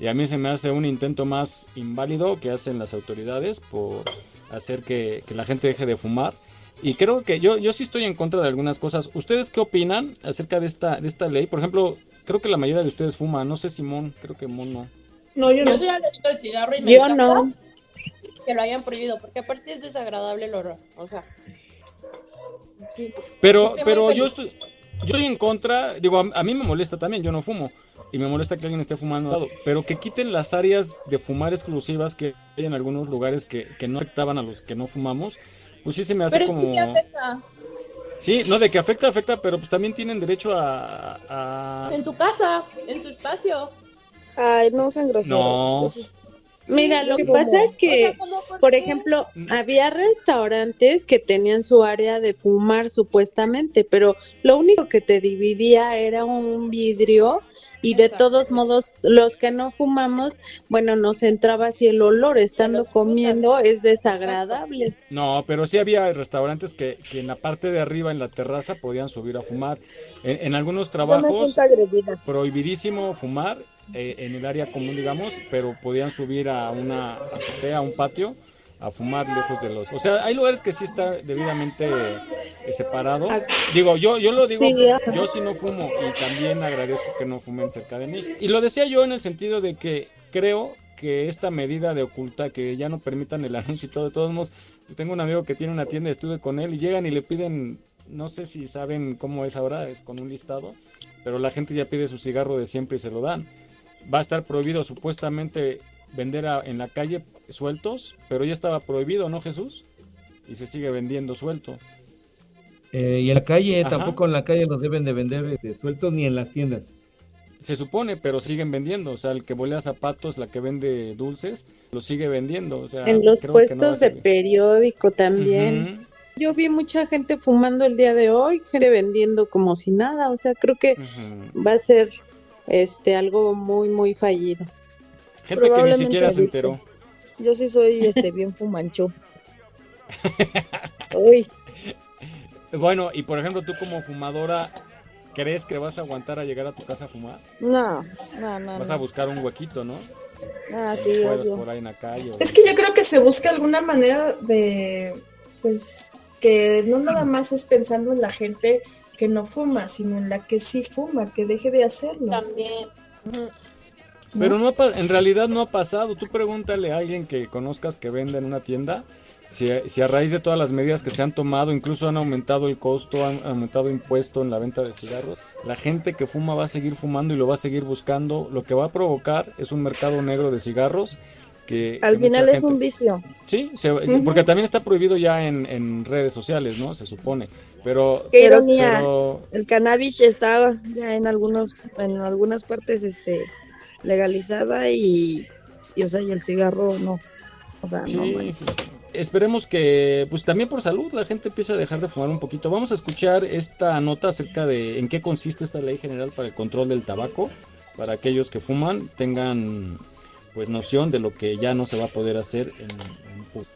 Y a mí se me hace un intento más inválido que hacen las autoridades por hacer que, que la gente deje de fumar. Y creo que yo, yo sí estoy en contra de algunas cosas. ¿Ustedes qué opinan acerca de esta, de esta ley? Por ejemplo, creo que la mayoría de ustedes fuman. No sé, Simón, creo que Mon no. No, yo Yo no. soy alérgica al cigarro y me Yo encanta no. Que lo hayan prohibido, porque aparte es desagradable el olor, o sea. Sí. Pero, Estoy pero yo estoy, yo estoy en contra, digo, a, a mí me molesta también, yo no fumo. Y me molesta que alguien esté fumando al lado, pero que quiten las áreas de fumar exclusivas que hay en algunos lugares que, que no afectaban a los que no fumamos, pues sí se me hace Pero como... sí afecta. Sí, no, de que afecta, afecta, pero pues también tienen derecho a... a- En tu casa, en tu espacio. Ay, no sean groseros. No. Mira, lo que pasa es que, O sea, ¿cómo por ejemplo, había restaurantes que tenían su área de fumar supuestamente, pero lo único que te dividía era un vidrio y de todos modos los que no fumamos, bueno, nos entraba así el olor estando comiendo, es desagradable. No, pero sí había restaurantes que, que en la parte de arriba, en la terraza, podían subir a fumar. En, en algunos trabajos, prohibidísimo fumar eh, en el área común, digamos, pero podían subir a una azotea, a un patio, a fumar lejos de los... O sea, hay lugares que sí está debidamente eh, separado. Digo, yo, yo lo digo, yo sí no fumo y también agradezco que no fumen cerca de mí. Y lo decía yo en el sentido de que creo que esta medida de oculta, que ya no permitan el anuncio y todo, de todos modos, yo tengo un amigo que tiene una tienda, estuve con él y llegan y le piden, no sé si saben cómo es ahora, es con un listado, pero la gente ya pide su cigarro de siempre y se lo dan. Va a estar prohibido supuestamente vender a- en la calle sueltos, pero ya estaba prohibido, ¿no, Jesús? Y se sigue vendiendo suelto. Eh, y en la calle, Ajá. tampoco en la calle los deben de vender este, sueltos ni en las tiendas. Se supone, pero siguen vendiendo. O sea, el que volea zapatos, la que vende dulces, lo sigue vendiendo. O sea, En los creo que no va a puestos de periódico también. Yo vi mucha gente fumando el día de hoy, gente vendiendo como si nada, o sea, creo que va a ser este algo muy muy fallido. Gente que ni Probablemente siquiera se enteró. Yo sí soy este bien fumancho. Uy, Bueno, y por ejemplo, tú como fumadora, ¿crees que vas a aguantar a llegar a tu casa a fumar? No, no, no. Vas a buscar un huequito, ¿no? Ah, sí, por ahí en la calle. o- Es que yo creo que se busca alguna manera de, pues, que no nada más es pensando en la gente que no fuma, sino en la que sí fuma, que deje de hacerlo. También. Pero no ha en realidad no ha pasado. Tú pregúntale a alguien que conozcas que venda en una tienda si, si a raíz de todas las medidas que se han tomado, incluso han aumentado el costo, han aumentado impuesto en la venta de cigarros, la gente que fuma va a seguir fumando y lo va a seguir buscando. Lo que va a provocar es un mercado negro de cigarros que... Al que final es gente- un vicio. Sí, se- porque también está prohibido ya en, en redes sociales, ¿no? Se supone. Pero... Qué ironía. pero- El cannabis está ya en algunos, en algunas partes, este, legalizada y, y o sea, y el cigarro no. O sea, no esperemos que, pues también por salud, la gente empiece a dejar de fumar un poquito. Vamos a escuchar esta nota acerca de en qué consiste esta ley general para el control del tabaco, para aquellos que fuman tengan pues noción de lo que ya no se va a poder hacer en, en público.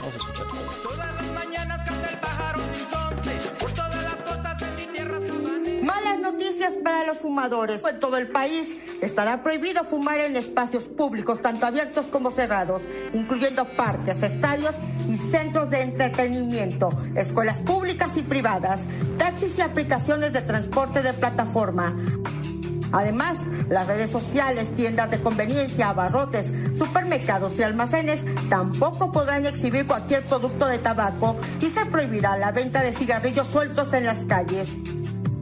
Vamos a escuchar. Todas las mañanas canta el pájaro sin sonte, por todas las costas de mi tierra sabanera. Malas noticias para los fumadores. En todo el país estará prohibido fumar en espacios públicos, tanto abiertos como cerrados, incluyendo parques, estadios y centros de entretenimiento, escuelas públicas y privadas, taxis y aplicaciones de transporte de plataforma. Además, las redes sociales, tiendas de conveniencia, abarrotes, supermercados y almacenes tampoco podrán exhibir cualquier producto de tabaco y se prohibirá la venta de cigarrillos sueltos en las calles.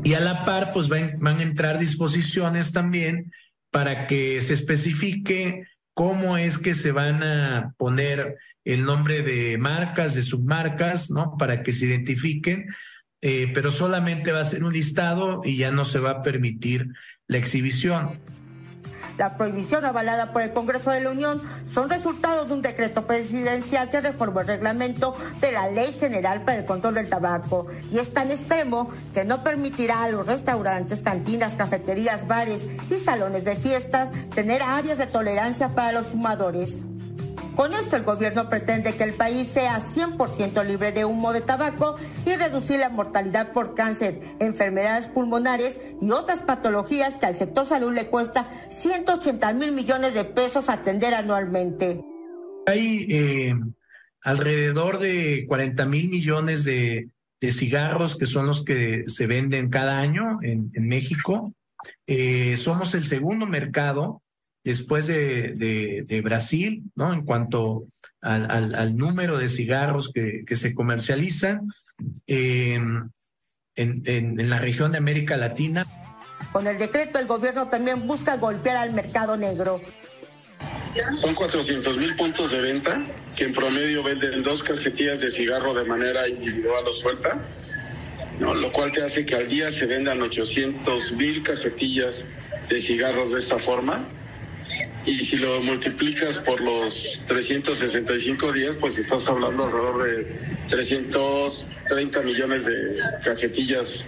Y a la par, pues van, a entrar disposiciones también para que se especifique cómo es que se van a poner el nombre de marcas, de submarcas, ¿no? Para que se identifiquen, eh, pero solamente va a ser un listado y ya no se va a permitir la exhibición. La prohibición avalada por el Congreso de la Unión son resultados de un decreto presidencial que reformó el reglamento de la Ley General para el Control del Tabaco y es tan extremo que no permitirá a los restaurantes, cantinas, cafeterías, bares y salones de fiestas tener áreas de tolerancia para los fumadores. Con esto el gobierno pretende que el país sea 100% libre de humo de tabaco y reducir la mortalidad por cáncer, enfermedades pulmonares y otras patologías que al sector salud le cuesta 180 mil millones de pesos atender anualmente. Hay eh, alrededor de 40 mil millones de, cigarros que son los que se venden cada año en, en México. Eh, somos el segundo mercado después de, de, de Brasil, ¿no? En cuanto al, al, al número de cigarros que, que se comercializan eh, en, en, en la región de América Latina. Con el decreto el gobierno también busca golpear al mercado negro. Son 400 mil puntos de venta que en promedio venden dos casetillas de cigarro de manera individual o suelta, ¿no? lo cual te hace que al día se vendan 800 mil casetillas de cigarros de esta forma. Y si lo multiplicas por los 365 días, pues estás hablando alrededor de 330 millones de cajetillas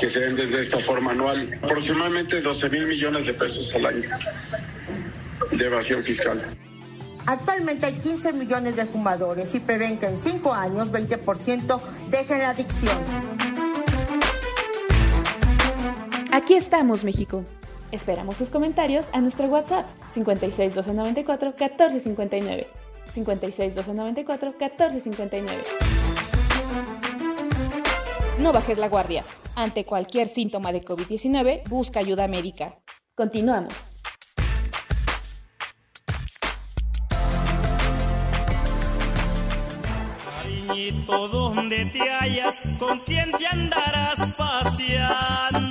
que se venden de esta forma anual, aproximadamente 12 mil millones de pesos al año de evasión fiscal. Actualmente hay 15 millones de fumadores y prevén que en 5 años 20% dejen la adicción. Aquí estamos, México. Esperamos tus comentarios a nuestro WhatsApp 56 294 1459. 56 294 1459. No bajes la guardia. Ante cualquier síntoma de COVID-19, busca ayuda médica. Continuamos. Cariñito, donde te hallas, con quién te andarás paseando.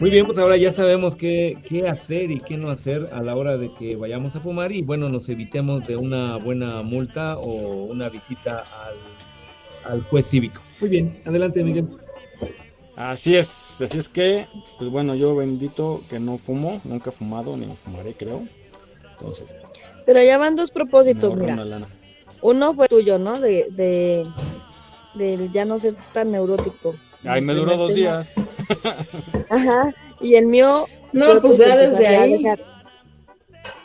Muy bien, pues ahora ya sabemos qué, qué hacer y qué no hacer a la hora de que vayamos a fumar y bueno, nos evitemos de una buena multa o una visita al, al juez cívico. Muy bien, adelante Miguel. Así es, así es que, pues bueno, yo bendito que no fumo, nunca he fumado ni fumaré, creo. Entonces, Pero ya van dos propósitos, mira. una lana. Uno fue tuyo, ¿no? De, de, de ya no ser tan neurótico. Ay, me duró dos tema. días. Ajá. Y el mío. No, pues ya desde ahí.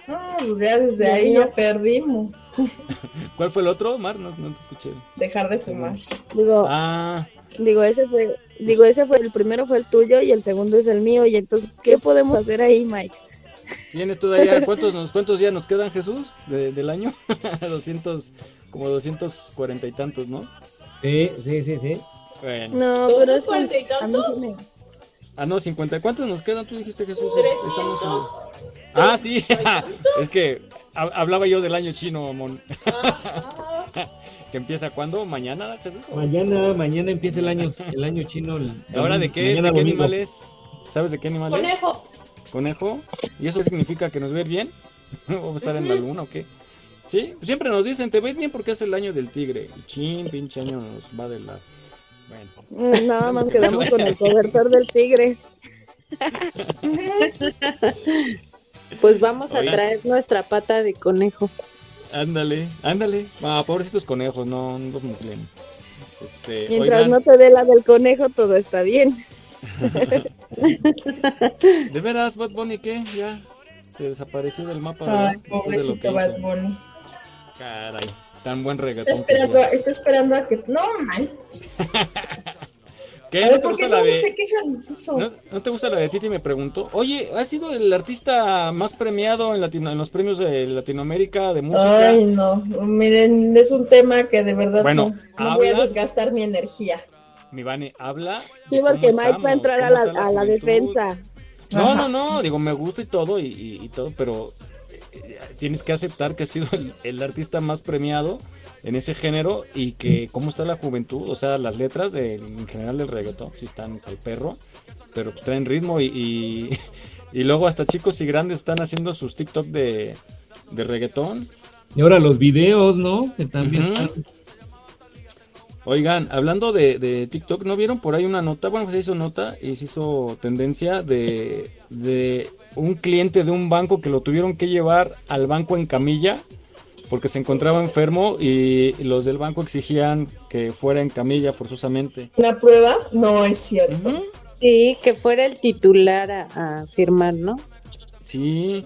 No, pues ya desde ahí mío. ya perdimos. ¿Cuál fue el otro, Mar? No, no te escuché. Dejar de fumar. Digo, Ah, digo, ese fue, digo, ese fue el primero fue el tuyo y el segundo es el mío. Y entonces, ¿qué podemos hacer ahí, Mike? ¿tienes todavía cuántos, nos, cuántos días nos quedan, Jesús, de- del año? 200, como 240 y tantos, ¿no? Sí, sí, sí, sí. Bueno. No, pero es que a mí sí me. Ah, no, 50. ¿Cuántos nos quedan? Tú dijiste, Jesús. Estamos en- Ah, sí. es que ha- hablaba yo del año chino, Mon. que empieza cuándo? ¿Mañana, Jesús? ¿O- Mañana, mañana empieza el año, el año chino. el- ¿Ahora de qué es? ¿De qué animal es? ¿Sabes de qué animal es? Conejo. ¿Conejo? ¿Y eso significa que nos ir bien? ¿Vamos a estar en la luna o qué? Sí, siempre nos dicen, te ir bien porque es el año del tigre. Y Chin, pinche año nos va de la... Bueno. Eh, Nada más quedamos con el cobertor del tigre. Pues vamos a traer nuestra pata de conejo. Ándale, ándale. Ah, pobrecitos conejos, no, no los muclen. Este, Mientras oigan, no te dé la del conejo, todo está bien. ¿De veras, Bad Bunny qué? Ya se desapareció del mapa, Ay, ¿verdad? Después de lo que pobrecito Bad hizo. Bunny. Caray, tan buen Está reggaetón. que esperando, está esperando a que. No, manches. ¿Qué? ¿No ver, te ¿por gusta qué la no de...? se quejan de eso? ¿No, no te gusta la de Titi? Me preguntó. Oye, ¿has sido el artista más premiado en, Latino, en los premios de Latinoamérica de música? Ay, no. Miren, es un tema que de verdad Bueno, no, no voy a desgastar mi energía. Mi Vane, habla. Sí, porque Mike va a entrar a la, está a la defensa. No, no, no, digo, me gusta y todo, y, y- y todo, pero tienes que aceptar que has sido el, el artista más premiado en ese género y que cómo está la juventud, o sea, las letras de- en general del reggaetón, sí están al perro, pero pues traen ritmo y, y, y luego hasta chicos y grandes están haciendo sus TikTok de, de reggaetón. Y ahora los videos, ¿no? Que también están- Oigan, hablando de, de TikTok, ¿no vieron por ahí una nota? Bueno, pues se hizo nota y se hizo tendencia de, de un cliente de un banco que lo tuvieron que llevar al banco en camilla porque se encontraba enfermo y los del banco exigían que fuera en camilla forzosamente. ¿Una prueba? No es cierto. Sí, que fuera el titular a, a firmar, ¿no? Sí.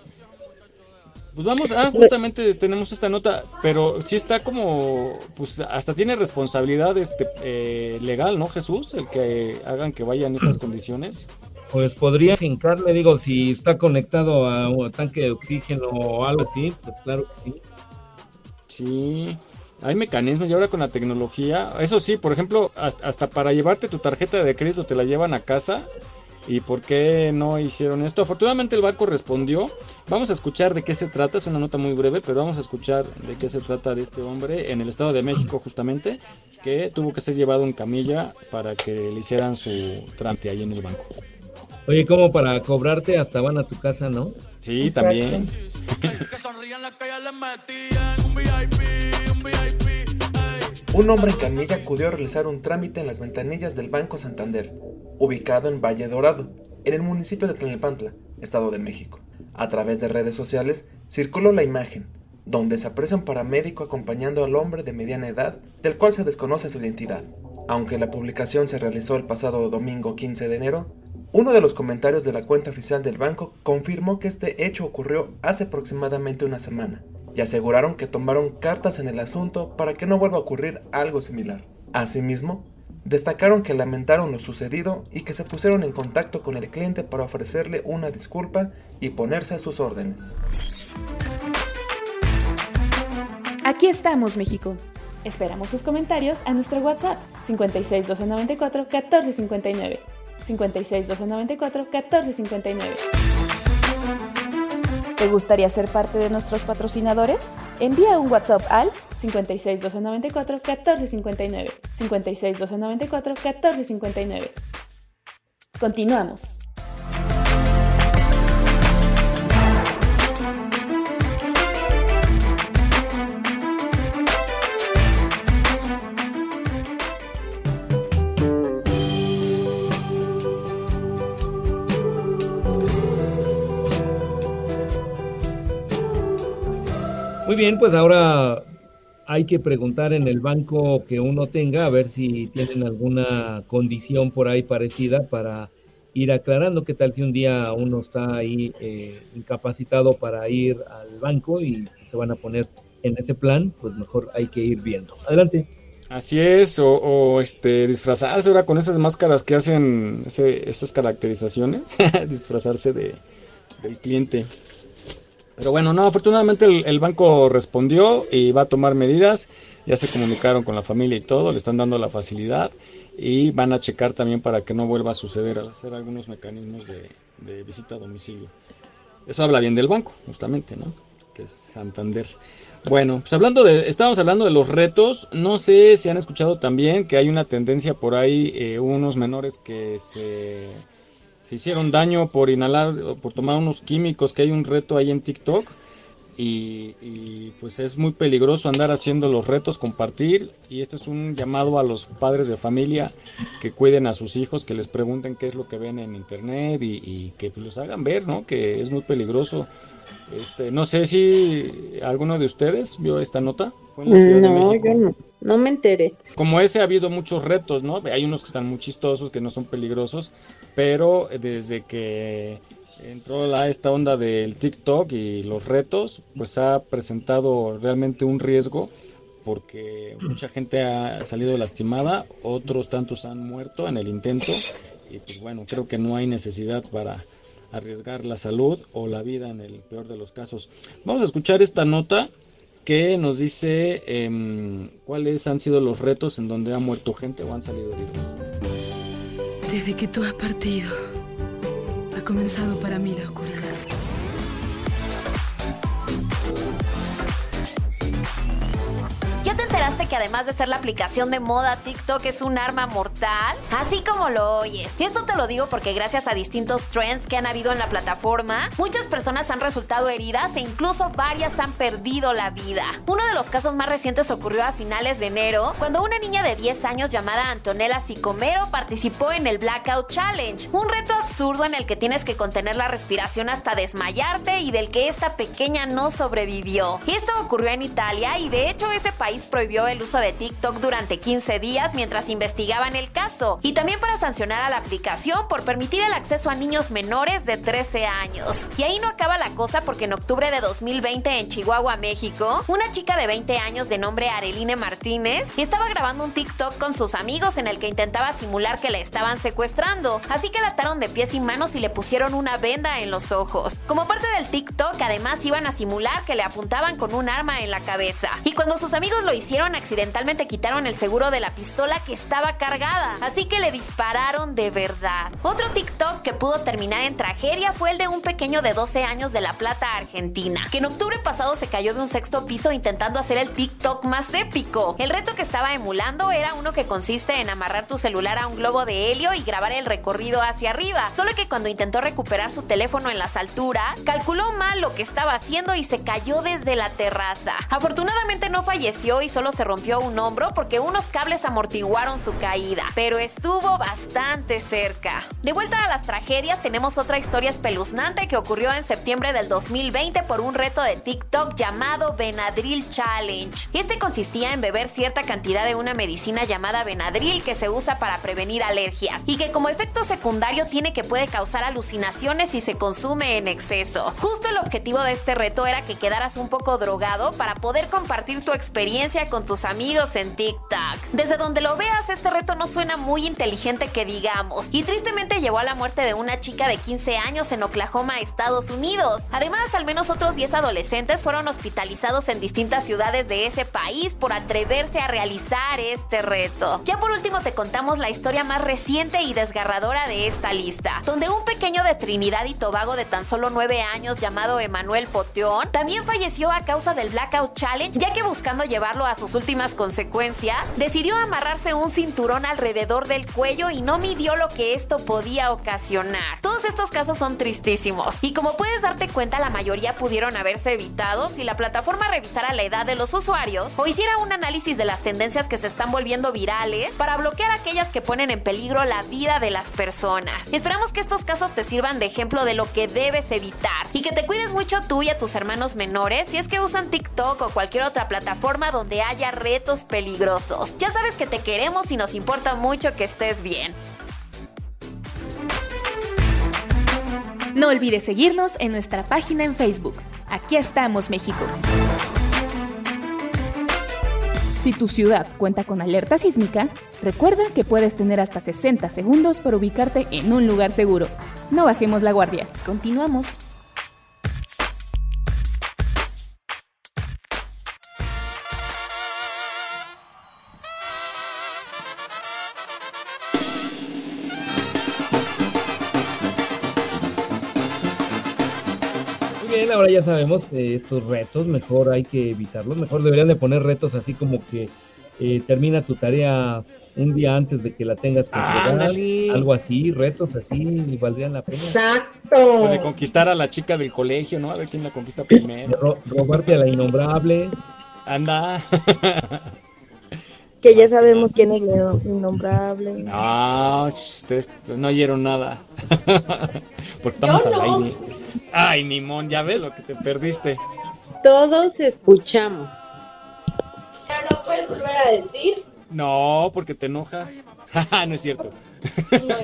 Pues vamos, ah, justamente tenemos esta nota, pero sí está como, pues hasta tiene responsabilidad este eh, legal, ¿no, Jesús? El que hagan que vayan esas condiciones. Pues podría fincarle, digo, si está conectado a un tanque de oxígeno o algo así, pues claro que sí. Sí, hay mecanismos y ahora con la tecnología, eso sí, por ejemplo, hasta, hasta para llevarte tu tarjeta de crédito te la llevan a casa. ¿Y por qué no hicieron esto? Afortunadamente el banco respondió. Vamos a escuchar de qué se trata, es una nota muy breve, pero vamos a escuchar de qué se trata de este hombre en el Estado de México justamente, que tuvo que ser llevado en camilla para que le hicieran su trámite ahí en el banco. Oye, como para cobrarte hasta van a tu casa, ¿no? Sí, Exacto. también. Un hombre en camilla acudió a realizar un trámite en las ventanillas del Banco Santander, ubicado en Valle Dorado. en el municipio de Tlalnepantla, Estado de México. A través de redes sociales circuló la imagen, donde se aprecia un paramédico acompañando al hombre de mediana edad, del cual se desconoce su identidad. Aunque la publicación se realizó el pasado domingo 15 de enero, uno de los comentarios de la cuenta oficial del banco confirmó que este hecho ocurrió hace aproximadamente una semana y aseguraron que tomaron cartas en el asunto para que no vuelva a ocurrir algo similar. Asimismo, destacaron que lamentaron lo sucedido y que se pusieron en contacto con el cliente para ofrecerle una disculpa y ponerse a sus órdenes. Aquí estamos, México. Esperamos tus comentarios a nuestro WhatsApp 56 294 1459. 56 294 1459. ¿Te gustaría ser parte de nuestros patrocinadores? Envía un WhatsApp al 56 294 1459. 56 294 1459. Continuamos. Bien, pues ahora hay que preguntar en el banco que uno tenga a ver si tienen alguna condición por ahí parecida para ir aclarando qué tal si un día uno está ahí eh, incapacitado para ir al banco y se van a poner en ese plan, pues mejor hay que ir viendo. Adelante. Así es, o, o, este disfrazarse ahora con esas máscaras que hacen ese, esas caracterizaciones, disfrazarse de, del cliente. Pero bueno, no, afortunadamente el, banco respondió y va a tomar medidas. Ya se comunicaron con la familia y todo, le están dando la facilidad y van a checar también para que no vuelva a suceder, al hacer algunos mecanismos de, de visita a domicilio. Eso habla bien del banco, justamente, ¿no? Que es Santander. Bueno, pues hablando de, estábamos hablando de los retos, no sé si han escuchado también que hay una tendencia por ahí, eh, unos menores que se se hicieron daño por inhalar, por tomar unos químicos, que hay un reto ahí en TikTok. Y, y, pues es muy peligroso andar haciendo los retos, compartir. Y este es un llamado a los padres de familia que cuiden a sus hijos, que les pregunten qué es lo que ven en internet y, y que pues, los hagan ver, ¿no? Que es muy peligroso. Este, no sé si alguno de ustedes vio esta nota. ¿Fue en la Ciudad no, de México? yo no. No me enteré. Como ese ha habido muchos retos, ¿no? Hay unos que están muy chistosos, que no son peligrosos, pero desde que entró la, esta onda del TikTok y los retos, pues ha presentado realmente un riesgo porque mucha gente ha salido lastimada, otros tantos han muerto en el intento y pues bueno, creo que no hay necesidad para arriesgar la salud o la vida en el peor de los casos. Vamos a escuchar esta nota que nos dice eh, cuáles han sido los retos en donde ha muerto gente o han salido heridos. Desde que tú has partido, ha comenzado para mí la oscuridad. ¿Ya te enteraste que además de ser la aplicación de moda, TikTok es un arma mortal? Así como lo oyes. Esto te lo digo porque gracias a distintos trends que han habido en la plataforma, muchas personas han resultado heridas e incluso varias han perdido la vida. Uno de los casos más recientes ocurrió a finales de enero, cuando una niña de 10 años llamada Antonella Sicomero participó en el Blackout Challenge, un reto absurdo en el que tienes que contener la respiración hasta desmayarte y del que esta pequeña no sobrevivió. Esto ocurrió en Italia y de hecho ese país prohibió el uso de TikTok durante 15 días mientras investigaban el caso y también para sancionar a la aplicación por permitir el acceso a niños menores de 13 años. Y ahí no acaba la cosa porque en octubre de 2020 en Chihuahua, México, una chica de 20 años de nombre Areline Martínez estaba grabando un TikTok con sus amigos en el que intentaba simular que la estaban secuestrando, así que la ataron de pies y manos y le pusieron una venda en los ojos. Como parte del TikTok, además iban a simular que le apuntaban con un arma en la cabeza. Y cuando sus amigos lo hicieron, accidentalmente quitaron el seguro de la pistola que estaba cargada, así que le dispararon de verdad. Otro TikTok que pudo terminar en tragedia fue el de un pequeño de 12 años de La Plata, Argentina, que en octubre pasado se cayó de un sexto piso intentando hacer el TikTok más épico. El reto que estaba emulando era uno que consiste en amarrar tu celular a un globo de helio y grabar el recorrido hacia arriba, solo que cuando intentó recuperar su teléfono en las alturas, calculó mal lo que estaba haciendo y se cayó desde la terraza. Afortunadamente no falleció y solo se rompió un hombro porque unos cables amortiguaron su caída, pero estuvo bastante cerca. De vuelta a las tragedias, tenemos otra historia espeluznante que ocurrió en septiembre del 2020 por un reto de TikTok llamado Benadryl Challenge. Este consistía en beber cierta cantidad de una medicina llamada Benadryl que se usa para prevenir alergias y que como efecto secundario tiene que puede causar alucinaciones si se consume en exceso. Justo el objetivo de este reto era que quedaras un poco drogado para poder compartir tu experiencia con tus amigos en TikTok. Desde donde lo veas, este reto no suena muy inteligente que digamos, y tristemente llevó a la muerte de una chica de 15 años en Oklahoma, Estados Unidos. Además, al menos otros 10 adolescentes fueron hospitalizados en distintas ciudades de ese país por atreverse a realizar este reto. Ya por último te contamos la historia más reciente y desgarradora de esta lista, donde un pequeño de Trinidad y Tobago de tan solo 9 años llamado Emanuel Poteón también falleció a causa del Blackout Challenge, ya que buscando llevarlo a sus últimas consecuencias, decidió amarrarse un cinturón alrededor del cuello y no midió lo que esto podía ocasionar. Todos estos casos son tristísimos y como puedes darte cuenta la mayoría pudieron haberse evitado si la plataforma revisara la edad de los usuarios o hiciera un análisis de las tendencias que se están volviendo virales para bloquear aquellas que ponen en peligro la vida de las personas. esperamos que estos casos te sirvan de ejemplo de lo que debes evitar y que te cuides mucho tú y a tus hermanos menores si es que usan TikTok o cualquier otra plataforma donde haya retos peligrosos. Ya sabes que te queremos y nos importa mucho que estés bien. No olvides seguirnos en nuestra página en Facebook. Aquí estamos, México. Si tu ciudad cuenta con alerta sísmica, recuerda que puedes tener hasta 60 segundos para ubicarte en un lugar seguro. No bajemos la guardia. Continuamos. Ahora ya sabemos eh, estos retos, mejor hay que evitarlos, mejor deberían de poner retos así como que eh, termina tu tarea un día antes de que la tengas que entregar, Ándale. algo así, retos así, y valdrían la pena. Exacto. O de conquistar a la chica del colegio, ¿no? A ver quién la conquista primero. Ro- robarte a la innombrable. Anda. Que ya sabemos quién es el innombrable. No, ustedes no oyeron nada. Porque estamos Yo al no. aire. Ay, Mimón, ya ves lo que te perdiste. Todos escuchamos. ¿Ya lo puedes volver a decir? No, porque te enojas. no es cierto. No,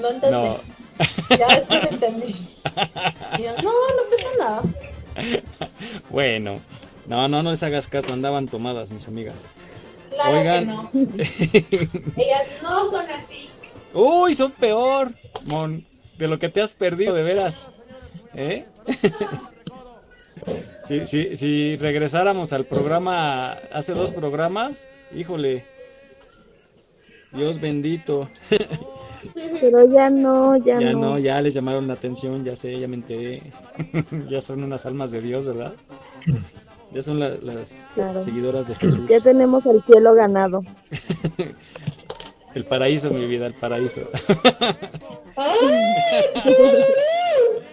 no entendí. No. Ya después entendí. Yo, no, no pasa nada. Bueno, no, no, no les hagas caso, andaban tomadas mis amigas. Claro Oigan. que no. Ellas no son así. Uy, son peor, Mon, de lo que te has perdido, de veras. ¿Eh? Si, si, si regresáramos al programa, hace dos programas, híjole. Dios bendito. Pero ya no, ya, Ya no. no, ya les llamaron la atención, ya sé, ya me enteré. ya son unas almas de Dios, ¿verdad? Ya son la- las Claro. seguidoras de Jesús. Ya tenemos el cielo ganado. El paraíso, mi vida, el paraíso.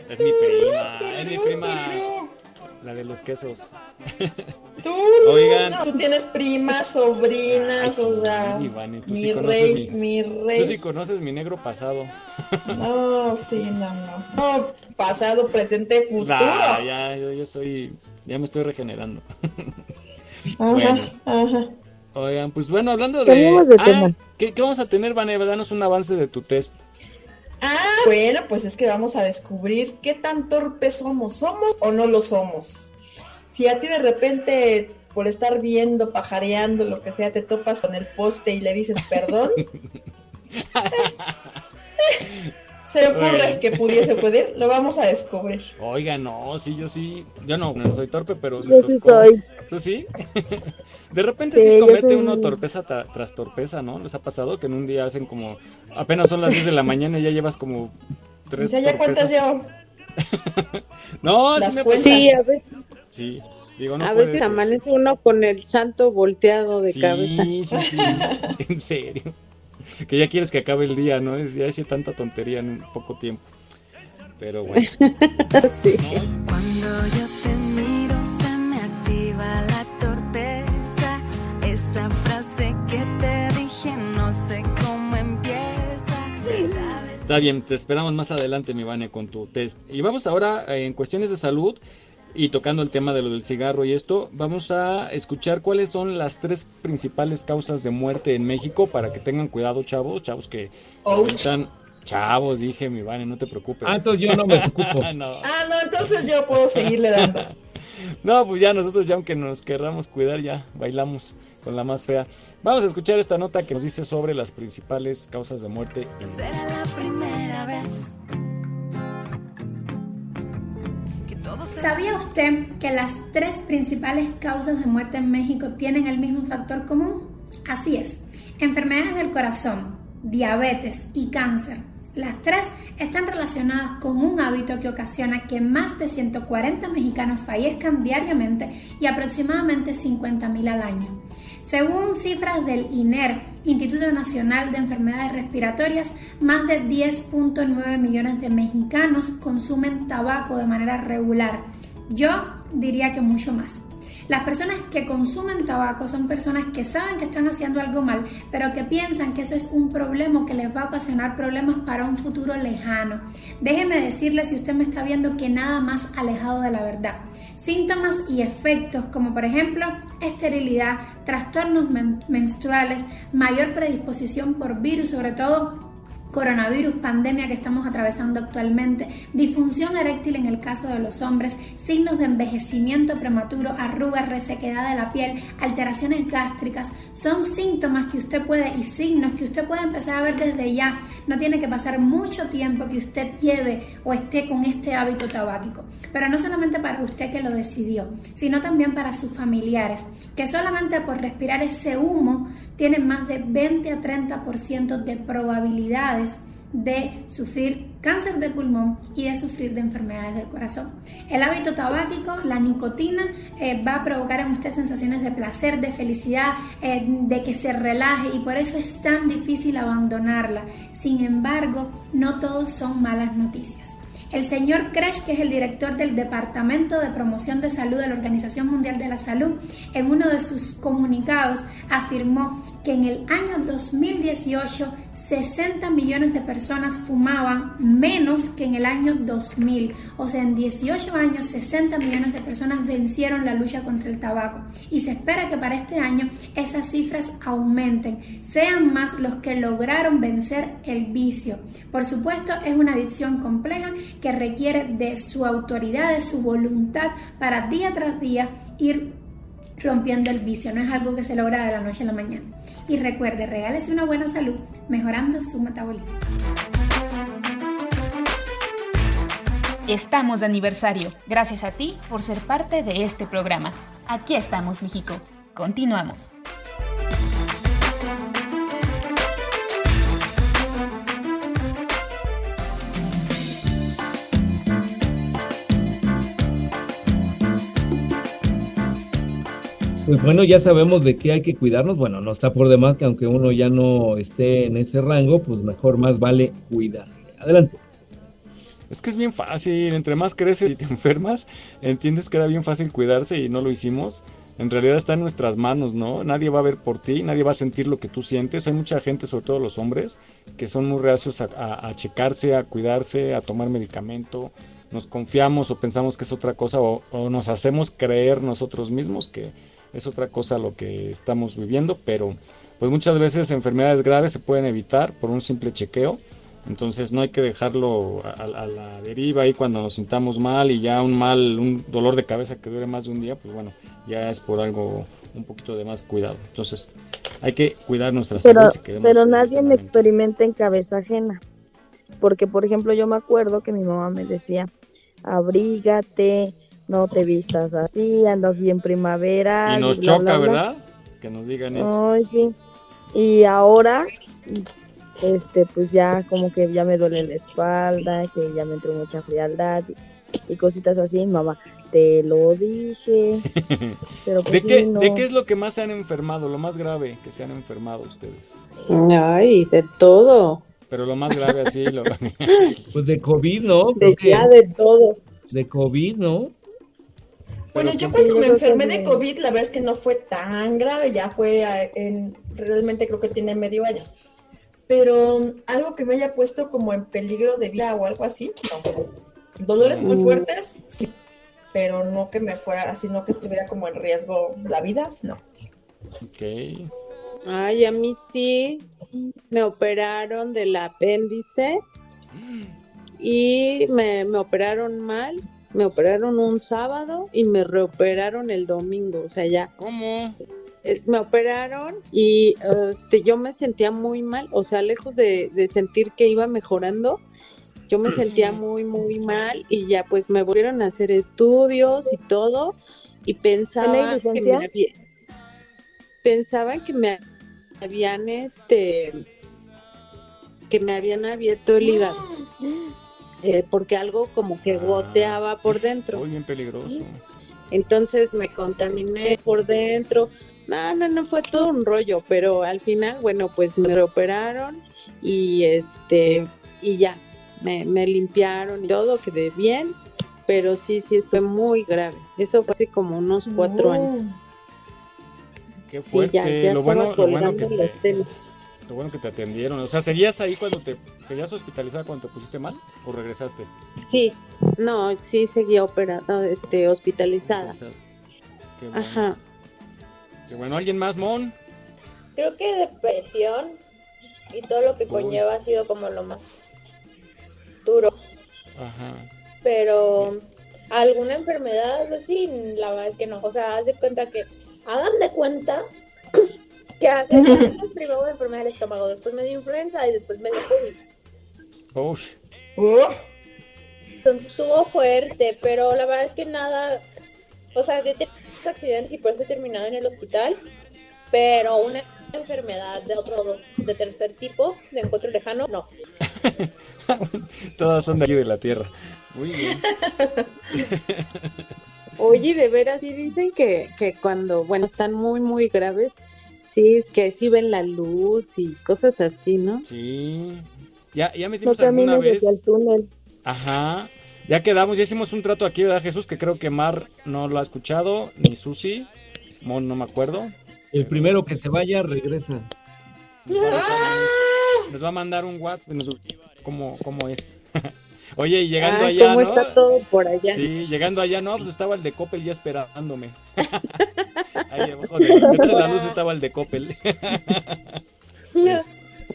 es mi prima, es mi prima, la de los quesos. Tú, Oigan. tú tienes primas, sobrinas, sí, o sea, tú mi sí rey, mi- mi Tú rey. sí conoces mi negro pasado. No, sí, no, no. No, pasado, presente, futuro. Ya, yo, yo soy, ya me estoy regenerando. Ajá, bueno. ajá. Oigan, pues bueno, hablando de... Ah, tema. ¿qué, qué vamos a tener, Vane? Danos un avance de tu test. Ah, bueno, pues es que vamos a descubrir qué tan torpes somos. ¿Somos o no lo somos? Si a ti de repente, por estar viendo, pajareando, lo que sea, te topas con el poste y le dices perdón, se le ocurre Bueno. que pudiese ocurrir, lo vamos a descubrir. Oiga, no, sí, yo sí. Yo no, no soy torpe, pero. Yo sí soy. ¿Tú sí? De repente Sí, sí yo comete soy uno un- torpeza ta- tras torpeza, ¿no? ¿Les ha pasado que en un día hacen como. Apenas son las 10 de la mañana y ya llevas como tres ¿ya cuántas torpezas? llevo? No, Las sí me cuentas. Sí, a veces, Sí, digo, no a puede veces ser. amanece uno con el santo volteado de sí, cabeza. Sí, sí, en serio. Que ya quieres que acabe el día, ¿no? Es, ya hice tanta tontería en un poco tiempo. Pero bueno. sí. Cuando yo Está bien, te esperamos más adelante, mi Vane, con tu test. Y vamos ahora eh, en cuestiones de salud y tocando el tema de lo del cigarro y esto, vamos a escuchar cuáles son las tres principales causas de muerte en México para que tengan cuidado, chavos, chavos que están... Chavos, dije mi Vane, no te preocupes. Ah, entonces yo no me preocupo. no. Ah, no, entonces yo puedo seguirle dando. No, pues ya nosotros ya aunque nos querramos cuidar, ya bailamos con la más fea. Vamos a escuchar esta nota que nos dice sobre las principales causas de muerte. Será la primera vez. ¿Sabía usted que las tres principales causas de muerte en México tienen el mismo factor común? Así es, enfermedades del corazón, diabetes y cáncer. Las tres están relacionadas con un hábito que ocasiona que más de 140 mexicanos fallezcan diariamente y aproximadamente 50.000 al año. Según cifras del INER, Instituto Nacional de Enfermedades Respiratorias, más de 10.9 millones de mexicanos consumen tabaco de manera regular. Yo diría que mucho más. Las personas que consumen tabaco son personas que saben que están haciendo algo mal, pero que piensan que eso es un problema que les va a ocasionar problemas para un futuro lejano. Déjeme decirle, si usted me está viendo, que nada más alejado de la verdad. Síntomas y efectos como por ejemplo esterilidad, trastornos men- menstruales, mayor predisposición por virus, sobre todo coronavirus, pandemia que estamos atravesando actualmente, disfunción eréctil en el caso de los hombres, signos de envejecimiento prematuro, arrugas, resequedad de la piel, alteraciones gástricas, son síntomas que usted puede y signos que usted puede empezar a ver desde ya. No tiene que pasar mucho tiempo que usted lleve o esté con este hábito tabáquico, pero no solamente para usted que lo decidió, sino también para sus familiares, que solamente por respirar ese humo tienen más de 20 a 30% de probabilidades de sufrir cáncer de pulmón y de sufrir de enfermedades del corazón. El hábito tabáquico, la nicotina, eh, va a provocar en usted sensaciones de placer, de felicidad, eh, de que se relaje y por eso es tan difícil abandonarla. Sin embargo, no todos son malas noticias. El señor Kresh, que es el director del Departamento de Promoción de Salud de la Organización Mundial de la Salud, en uno de sus comunicados afirmó que en el año 2018 60 millones de personas fumaban menos que en el año 2000. O sea, en 18 años 60 millones de personas vencieron la lucha contra el tabaco. Y se espera que para este año esas cifras aumenten, sean más los que lograron vencer el vicio. Por supuesto, es una adicción compleja que requiere de su autoridad, de su voluntad para día tras día ir rompiendo el vicio. No es algo que se logra de la noche a la mañana. Y recuerde, regálese una buena salud, mejorando su metabolismo. Estamos de aniversario. Gracias a ti por ser parte de este programa. Aquí estamos, México. Continuamos. Pues bueno, ya sabemos de qué hay que cuidarnos. Bueno, no está por demás que aunque uno ya no esté en ese rango, pues mejor más vale cuidarse. Adelante. Es que es bien fácil, entre más creces y te enfermas, entiendes que era bien fácil cuidarse y no lo hicimos. En realidad está en nuestras manos, ¿no? Nadie va a ver por ti, nadie va a sentir lo que tú sientes. Hay mucha gente, sobre todo los hombres, que son muy reacios a, a- a checarse, a cuidarse, a tomar medicamento. Nos confiamos o pensamos que es otra cosa o, o nos hacemos creer nosotros mismos que es otra cosa lo que estamos viviendo, pero pues muchas veces enfermedades graves se pueden evitar por un simple chequeo. Entonces no hay que dejarlo a, a- la deriva ahí cuando nos sintamos mal y ya un mal, un dolor de cabeza que dure más de un día, pues bueno, ya es por algo un poquito de más cuidado. Entonces hay que cuidar nuestra Pero, salud. si queremos pero nadie sanamente. experimenta en cabeza ajena. Porque, por ejemplo, yo me acuerdo que mi mamá me decía, abrígate, no te vistas así, andas bien primavera. Y nos bla, choca, bla, bla". ¿verdad? Que nos digan eso. Ay, sí. Y ahora, este, pues ya como que ya me duele la espalda, que ya me entró mucha frialdad y, y cositas así. Mamá, te lo dije. Pero ¿De pues qué, sí, no. ¿De qué es lo que más se han enfermado? Lo más grave que se han enfermado ustedes. Ay, de todo. Pero lo más grave así, lo... Pues de COVID, ¿no? De Creo que ya de todo. de COVID, ¿no? Bueno, yo tú- cuando me enfermé de. COVID, la verdad es que no fue tan grave, ya fue eh, en, realmente creo que tiene medio año. Pero mm, algo que me haya puesto como en peligro de vida o algo así, no. Dolores muy Mm. fuertes, sí, pero no que me fuera así, no que estuviera como en riesgo la vida, no. Ok. Ay, a mí sí me operaron del apéndice y me, me operaron mal. Me operaron un sábado y me reoperaron el domingo. O sea, ya. ¿Cómo? eh, Me operaron y este, yo me sentía muy mal. O sea, lejos de, de sentir que iba mejorando, yo me sentía muy, muy mal y ya pues me volvieron a hacer estudios y todo. Y pensaba que me había- pensaban que me habían este que me habían abierto el hígado eh, porque algo como que goteaba por dentro Muy bien peligroso. entonces me contaminé por dentro no no no fue todo un rollo pero al final bueno pues me operaron y este y ya me, me limpiaron y todo quedé bien pero sí sí estoy muy grave eso fue hace como unos cuatro años Qué Sí, fuerte. ya, ya lo, bueno, lo, bueno que te. Lo bueno que te atendieron. O sea, ¿seguías ahí cuando te. ¿Seguías hospitalizada cuando te pusiste mal? ¿O regresaste? Sí, no, sí seguía operada, este, hospitalizada. Qué bueno. Ajá. Qué bueno. ¿Alguien más, Mon? Creo que depresión y todo lo que conlleva ha sido como lo más duro. Ajá. Pero alguna enfermedad, pues sí, la verdad es que no. O sea, haz de cuenta que, hagan de cuenta que hace años primero me enfermé del estómago, después me dio influenza y después me dio COVID. Uy. Entonces estuvo fuerte, pero la verdad es que nada, o sea, de accidentes y por eso he terminado en el hospital, pero una enfermedad de otro, de tercer tipo, de encuentro lejano, no. Todas son de aquí de la tierra. Muy bien. Oye, de veras, sí dicen que, que cuando, bueno, están muy, muy graves, sí, que sí ven la luz y cosas así, ¿no? Sí. Ya, ya No metimos alguna camines vez. hacia el túnel. Ajá. Ya quedamos, ya hicimos un trato aquí, ¿verdad, Jesús? Que creo que Mar no lo ha escuchado, ni Susi. Mon no me acuerdo. El primero que se vaya regresa. Nos va a mandar un WhatsApp. nos- ¿Cómo, cómo es? Oye, y llegando allá, ¿cómo ¿no? está todo por allá? Sí, llegando allá, no, pues estaba el de Coppel ya esperándome. Ahí abajo de, detrás de la luz estaba el de Coppel.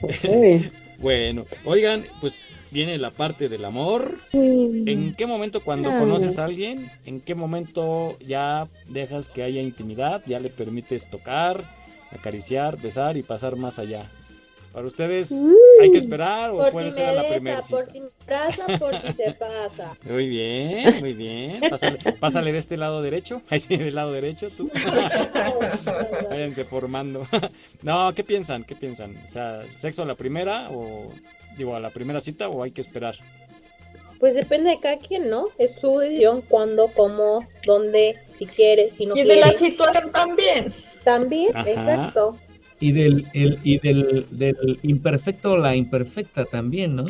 bueno, oigan, pues viene la parte del amor. ¿En qué momento cuando Ay. conoces a alguien, en qué momento ya dejas que haya intimidad, ya le permites tocar, acariciar, besar y pasar más allá? Para ustedes, ¿hay que esperar o Por puede si ser a me la besa, primera cita? por si me abraza, por si se pasa. Muy bien, muy bien. Pásale, pásale de este lado derecho. Ahí sí, del lado derecho, tú. Váyanse formando. No, ¿qué piensan? ¿Qué piensan? O sea, ¿sexo a la primera o digo a la primera cita o hay que esperar? Pues depende de cada quien, ¿no? Es su decisión, cuándo, cómo, dónde, si quiere, si no Y de quiere. la situación también. También, Ajá. exacto. Y del, el, y del, del imperfecto la imperfecta también, ¿no?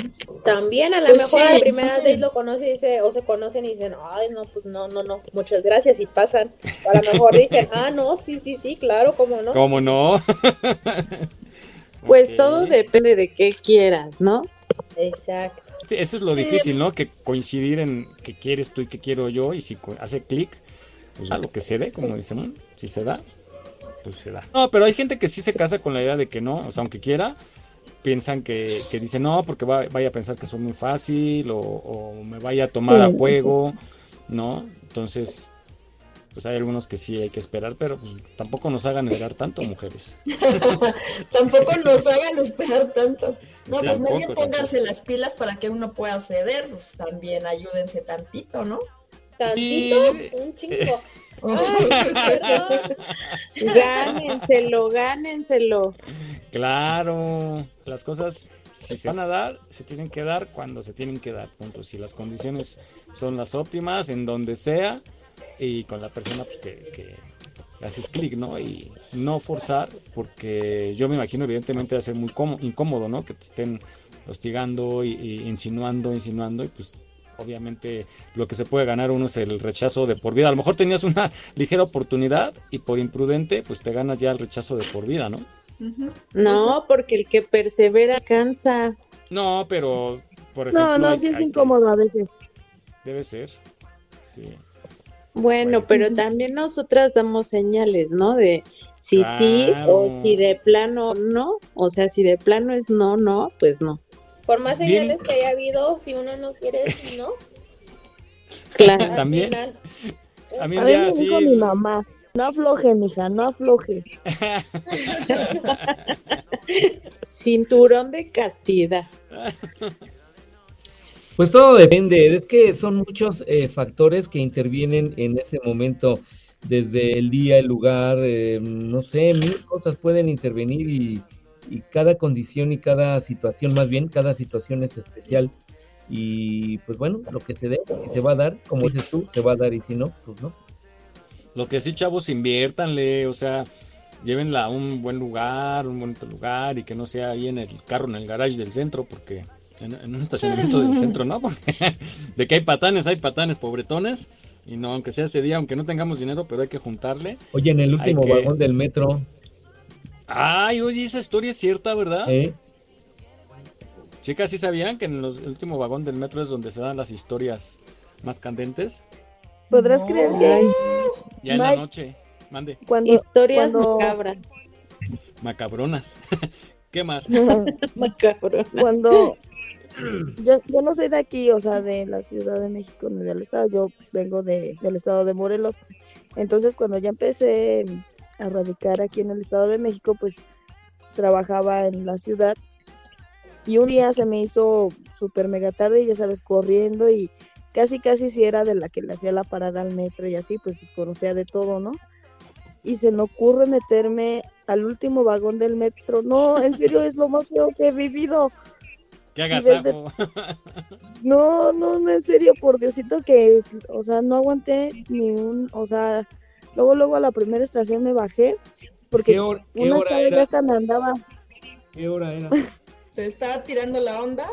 También a lo Pues mejor sí. a la primera vez lo conoce y dice, o se conocen y dicen, ay, no, pues no, no, no, muchas gracias y pasan. O a lo mejor dicen, ah, no, sí, sí, sí, claro, cómo no. ¿Cómo no? Pues todo depende de qué quieras, ¿no? Exacto. Sí, Eso es lo difícil, ¿no? Que coincidir en qué quieres tú y qué quiero yo y si hace clic, pues a lo que se dé, como dicen, ¿no? si se da, pues se da. No, pero hay gente que sí se casa con la idea de que no, o sea, aunque quiera, piensan que, que dicen no, porque va- vaya a pensar que soy muy fácil o, o me vaya a tomar Sí, a juego, ¿no? Entonces, pues hay algunos que sí hay que esperar, pero pues tampoco nos hagan esperar tanto, mujeres. Tampoco nos hagan esperar tanto. No, Sí, pues tampoco, pónganse las pilas para que uno pueda ceder, pues también ayúdense tantito, ¿no? Tantito, un chingo. Ay, perdón. Gánenselo, gánenselo. Claro, las cosas si se van a dar, se tienen que dar cuando se tienen que dar, punto. Si las condiciones son las óptimas, en donde sea, y con la persona pues, que, que haces clic, ¿no? Y no forzar, porque yo me imagino evidentemente va a ser muy cómo- incómodo, ¿no? Que te estén hostigando y, y insinuando, insinuando, y pues obviamente lo que se puede ganar uno es el rechazo de por vida. A lo mejor tenías una ligera oportunidad y por imprudente, pues te ganas ya el rechazo de por vida, ¿no? No, porque el que persevera cansa. No, pero por ejemplo, No, no, hay- sí es hay- incómodo a veces. Debe ser. Sí. Bueno, pero también nosotras damos señales, ¿no? De si sí o si de plano no. O sea, si de plano es no, no, pues no. Por más Bien. señales que haya habido, si uno no quiere, ¿no? Claro. Al También. final, A mí A me así- dijo mi mamá, no afloje, mija, no afloje. Cinturón de castidad. Pues todo depende, es que son muchos eh, factores que intervienen en ese momento, desde el día, el lugar, eh, no sé, mil cosas pueden intervenir y, y cada condición y cada situación, más bien, cada situación es especial. Y pues bueno, lo que se dé, se va a dar, como dices tú, se va a dar y si no, pues no. Lo que sí, chavos, inviértanle, o sea, llévenla a un buen lugar, un bonito lugar y que no sea ahí en el carro, en el garage del centro, porque en, en un estacionamiento del centro, ¿no? Porque de que hay patanes, hay patanes pobretones. Y no, aunque sea ese día, aunque no tengamos dinero, pero hay que juntarle. Oye, en el último que- vagón del metro, Ay, oye, esa historia es cierta, ¿verdad? ¿eh? Chicas, ¿sí sabían que en los- el último vagón del metro es donde se dan las historias más candentes? ¿Podrás creer que Ya en la noche. Mande. cuando, Historias cuando, macabras. Macabronas. ¿Qué más? Macabronas. cuando yo, yo no soy de aquí, o sea, de la Ciudad de México ni del estado, yo vengo de, del estado de Morelos. Entonces, cuando ya empecé a radicar aquí en el estado de México, pues trabajaba en la ciudad y un día se me hizo súper mega tarde y ya sabes, corriendo y casi casi si era de la que le hacía la parada al metro y así, pues desconocía de todo, ¿no? Y se me ocurre meterme al último vagón del metro. No, en serio es lo más feo que he vivido. ¿Qué Sí, agasajo? No, no, no, en serio, por Diosito que, o sea, no aguanté ni un, o sea, luego, luego a la primera estación me bajé porque ¿Qué hor- qué una chava hasta me andaba, ¿Qué hora era? ¿Te estaba tirando la onda?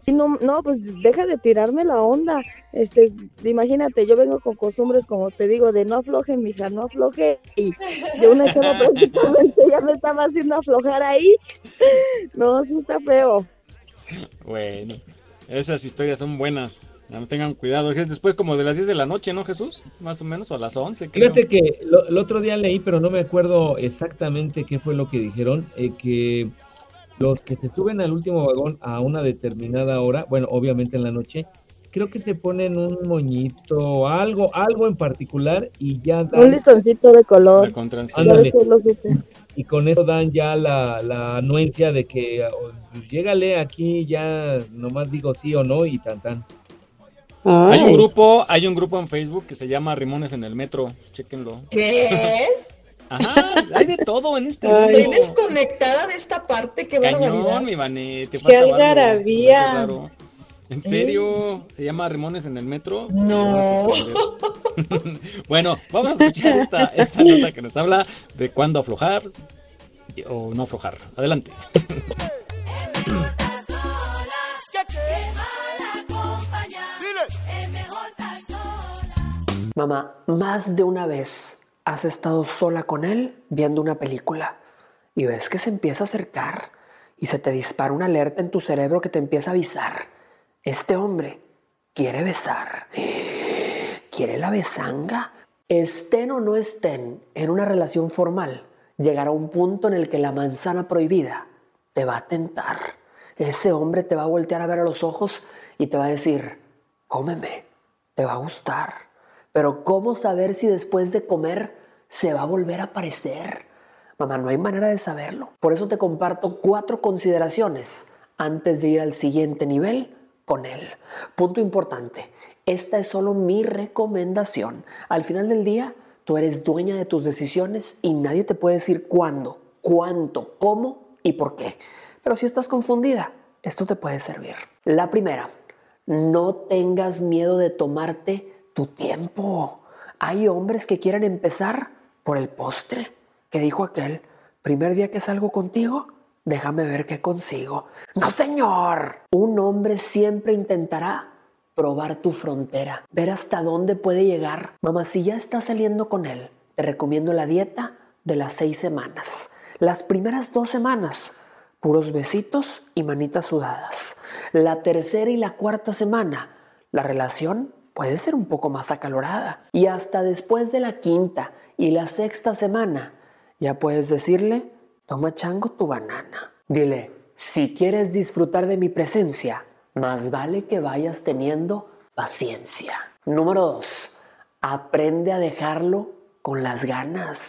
sí, no, no, pues deja de tirarme la onda, este, imagínate, yo vengo con costumbres, como te digo, de no afloje, mija, no afloje, y de una chava prácticamente ya me estaba haciendo aflojar ahí, no, sí está feo. Bueno, esas historias son buenas. Nada más tengan cuidado. Es después como de las 10 de la noche, ¿no, Jesús? Más o menos, o a las 11, creo. Fíjate que lo- el otro día leí, pero no me acuerdo exactamente qué fue lo que dijeron, eh, que los que se suben al último vagón a una determinada hora, bueno, obviamente en la noche, creo que se ponen un moñito, algo, algo en particular y ya dan, Un listoncito de color, lo y con eso dan ya la, la anuencia de que oh, pues, llégale aquí, ya nomás digo sí o no y tan tan. Hay un grupo, hay un grupo en Facebook que se llama Rimones en el Metro. Chéquenlo. ¿Qué? Ajá, hay de todo en este Ay. Desconectada de esta parte, qué barbaridad. Cañón, mi Vané, te ¡Qué falta algarabía! ¿En serio? ¿Se llama Rimones en el metro? No. Bueno, vamos a escuchar esta, esta nota que nos habla de cuándo aflojar o no aflojar. Adelante. Mamá, más de una vez has estado sola con él viendo una película y ves que se empieza a acercar y se te dispara una alerta en tu cerebro que te empieza a avisar. Este hombre quiere besar. ¿Quiere la besanga? Estén o no estén en una relación formal, llegará un punto en el que la manzana prohibida te va a tentar. Ese hombre te va a voltear a ver a los ojos y te va a decir, cómeme, te va a gustar. Pero ¿cómo saber si después de comer se va a volver a aparecer? Mamá, no hay manera de saberlo. Por eso te comparto cuatro consideraciones antes de ir al siguiente nivel con él. Punto importante, esta es solo mi recomendación. Al final del día, tú eres dueña de tus decisiones y nadie te puede decir cuándo, cuánto, cómo y por qué. Pero si estás confundida, esto te puede servir. La primera, no tengas miedo de tomarte tu tiempo. Hay hombres que quieren empezar por el postre. Que dijo aquel, primer día que salgo contigo, déjame ver qué consigo. No, señor. Un hombre siempre intentará probar tu frontera, ver hasta dónde puede llegar. Mamá, si ya estás saliendo con él, te recomiendo la dieta de las seis semanas. Las primeras dos semanas, puros besitos y manitas sudadas. La tercera y la cuarta semana, la relación puede ser un poco más acalorada. Y hasta después de la quinta y la sexta semana, ya puedes decirle, toma chango tu banana. Dile, si quieres disfrutar de mi presencia, más vale que vayas teniendo paciencia. Número dos, aprende a dejarlo con las ganas.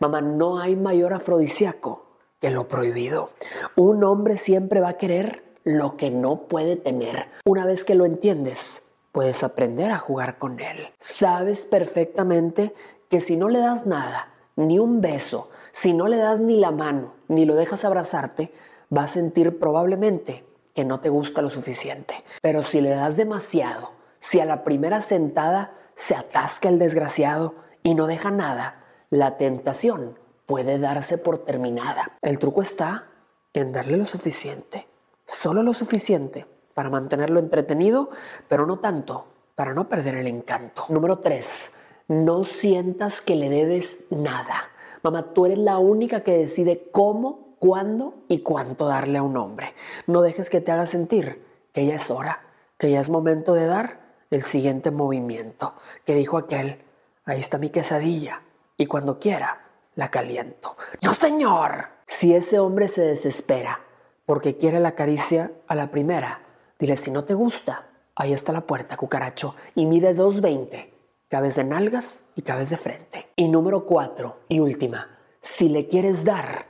Mamá, no hay mayor afrodisíaco que lo prohibido. Un hombre siempre va a querer lo que no puede tener. Una vez que lo entiendes, puedes aprender a jugar con él. Sabes perfectamente que si no le das nada, ni un beso, si no le das ni la mano, ni lo dejas abrazarte, va a sentir probablemente que no te gusta lo suficiente. Pero si le das demasiado, si a la primera sentada se atasca el desgraciado y no deja nada, la tentación puede darse por terminada. El truco está en darle lo suficiente, solo lo suficiente para mantenerlo entretenido, pero no tanto para no perder el encanto. Número 3. No sientas que le debes nada. Mamá, tú eres la única que decide cómo, cuándo y cuánto darle a un hombre. No dejes que te haga sentir que ya es hora, que ya es momento de dar el siguiente movimiento. Que dijo aquel, ahí está mi quesadilla y cuando quiera la caliento. No, señor. Si ese hombre se desespera porque quiere la caricia a la primera, dile si no te gusta, ahí está la puerta, cucaracho, y mide 2.20. Cabes de nalgas y cabes de frente. Y número cuatro y última, si le quieres dar,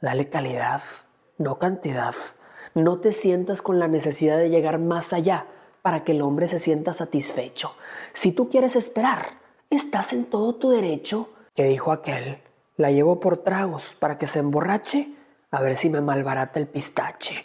dale calidad, no cantidad. No te sientas con la necesidad de llegar más allá para que el hombre se sienta satisfecho. Si tú quieres esperar, estás en todo tu derecho, que dijo aquel. La llevo por tragos para que se emborrache, a ver si me malbarata el pistache.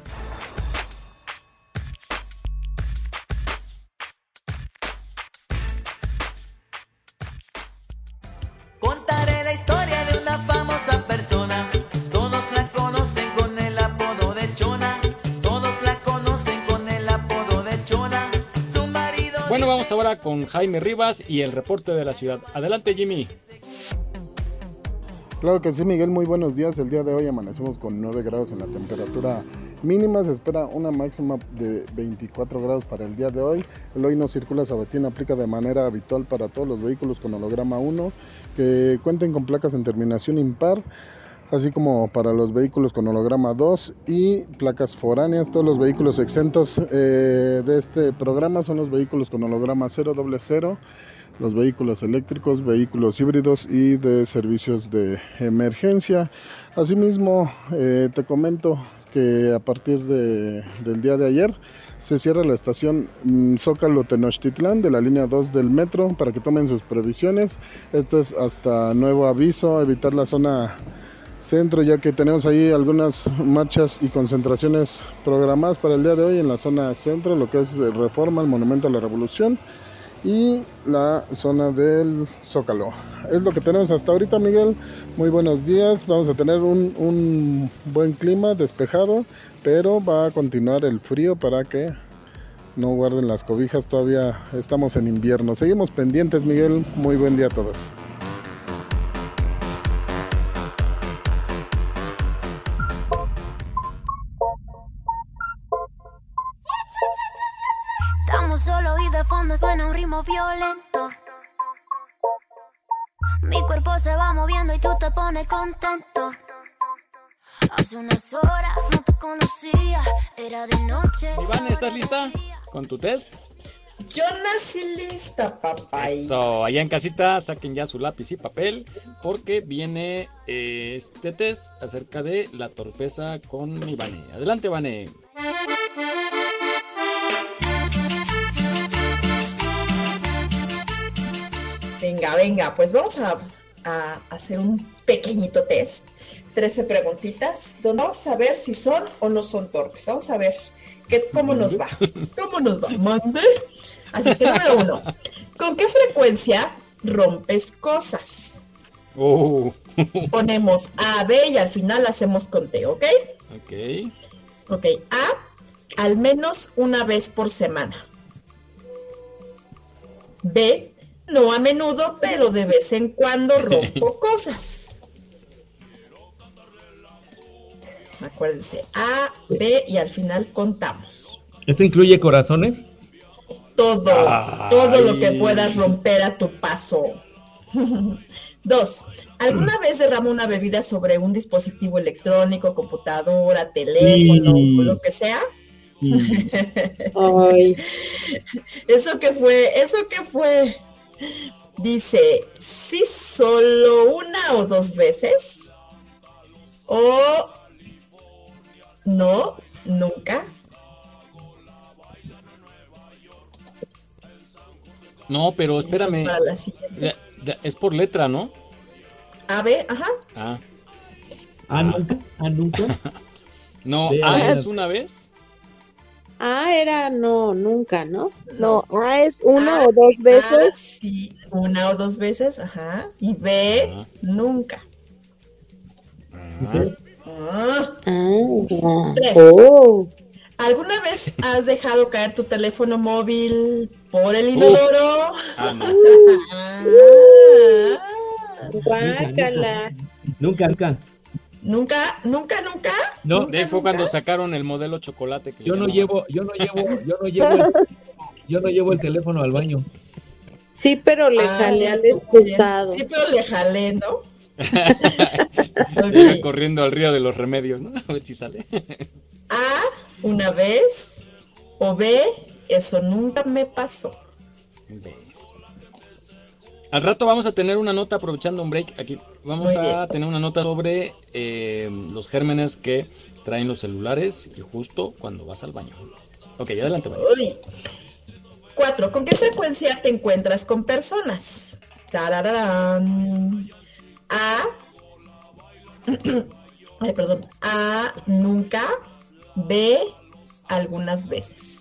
Con Jaime Rivas y el reporte de la ciudad. Adelante, Jimmy. Claro que sí, Miguel, muy buenos días. El día de hoy amanecemos con 9 grados en la temperatura mínima. Se espera una máxima de 24 grados para el día de hoy. El hoy no circula sabatina aplica de manera habitual para todos los vehículos con holograma 1 que cuenten con placas en terminación impar así como para los vehículos con holograma 2 y placas foráneas. Todos los vehículos exentos eh, de este programa son los vehículos con holograma 000, los vehículos eléctricos, vehículos híbridos y de servicios de emergencia. Asimismo, eh, te comento que a partir de- del día de ayer se cierra la estación mm, Zócalo Tenochtitlán de la línea 2 del metro para que tomen sus previsiones. Esto es hasta nuevo aviso, evitar la zona centro ya que tenemos ahí algunas marchas y concentraciones programadas para el día de hoy en la zona centro, lo que es Reforma, el Monumento a la Revolución y la zona del Zócalo. Es lo que tenemos hasta ahorita, Miguel. Muy buenos días. Vamos a tener un, un buen clima despejado, pero va a continuar el frío para que no guarden las cobijas. Todavía estamos en invierno. Seguimos pendientes, Miguel. Muy buen día a todos. De fondo suena un ritmo violento. Mi cuerpo se va moviendo y tú te pones contento. Hace unas horas no te conocía, era de noche. Iván, ¿estás lista con tu test? Yo nací lista, papá. Eso, allá en casita saquen ya su lápiz y papel porque viene eh, este test acerca de la torpeza con Ivane. Adelante, Ivane. Venga, venga, pues vamos a, a hacer un pequeñito test 13 preguntitas donde vamos a ver si son o no son torpes. Vamos a ver qué, cómo nos va. ¿Cómo nos va? Mande. Así es que número uno. ¿Con qué frecuencia rompes cosas? Oh, Ponemos A, B y al final hacemos conteo, ¿ok? ok. Ok, A, al menos una vez por semana. B, no a menudo, pero de vez en cuando rompo cosas. Acuérdense, A, B y al final contamos. ¿Esto incluye corazones? Todo, todo lo que puedas romper a tu paso. Dos, ¿alguna vez derramo una bebida sobre un dispositivo electrónico, computadora, teléfono, Sí. o lo que sea? Ay. ¿Eso qué fue? ¿Eso qué fue? Dice, sí, solo una o dos veces. O no, nunca. No, pero espérame. Es por letra, ¿no? A, B, ajá. Ah. Ah, nunca. Ah, nunca. No, A a es una vez. Ah, era no, nunca, ¿no? No, A es una A- o dos A, veces. sí, una o dos veces, ajá. Y B, nunca. Ah. Tres. Oh. ¿Alguna vez has dejado caer tu teléfono móvil por el inodoro? Ah, no. Guácala. Nunca, nunca. Nunca, nunca, nunca. No, De ahí fue cuando sacaron el modelo chocolate. Que yo no llevo, yo no llevo, yo no llevo, el, yo no llevo el teléfono al baño. Sí, pero le Ah, jalé al expulsado. Sí, pero le jalé, ¿no? Corriendo al río de los remedios, ¿no? A ver si sale. A, una vez. O B, eso nunca me pasó. Al rato vamos a tener una nota, aprovechando un break aquí, vamos Muy a bien. tener una nota sobre eh, los gérmenes que traen los celulares y justo cuando vas al baño. Ok, adelante. María. Uy. Cuatro, ¿con qué frecuencia te encuentras con personas? Tarararán. A. Ay, perdón. A, nunca. B, algunas veces.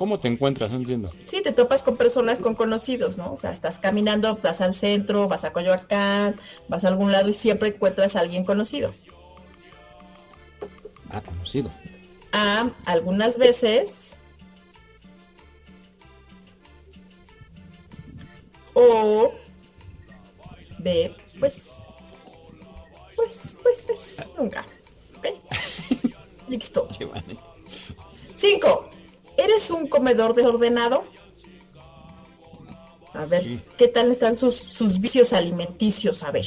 ¿Cómo te encuentras? No entiendo. Sí, te topas con personas, con conocidos, ¿no? O sea, estás caminando, vas al centro, vas a Coyoacán, vas a algún lado y siempre encuentras a alguien conocido. Ah, conocido. A, algunas veces. O B, pues. Pues, pues, pues, nunca. ¿Ok? Listo. Cinco. ¿Eres un comedor desordenado? A ver, ¿qué tal están sus, sus vicios alimenticios? A ver.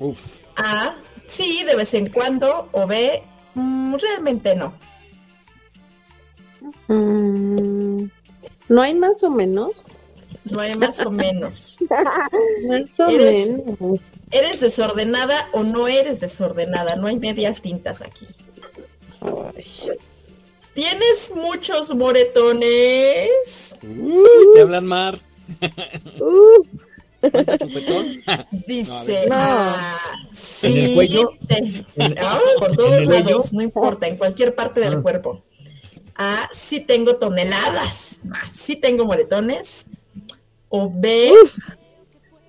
Uf. A, sí, de vez en cuando. O B, mm, realmente no. Mm, ¿No hay más o menos? No hay más o menos. Más o Eres- menos. ¿Eres desordenada o no eres desordenada? No hay medias tintas aquí. ¿Tienes muchos moretones? Te hablan Mar. ¿Cuánto chupetón? Dice, No, a ver. ah, ¿En el sí, cuello? te- ¿En- ah, por en todos cuello? lados, no importa, en cualquier parte del Ah. cuerpo. A, sí tengo toneladas. Ah, sí tengo moretones. O B,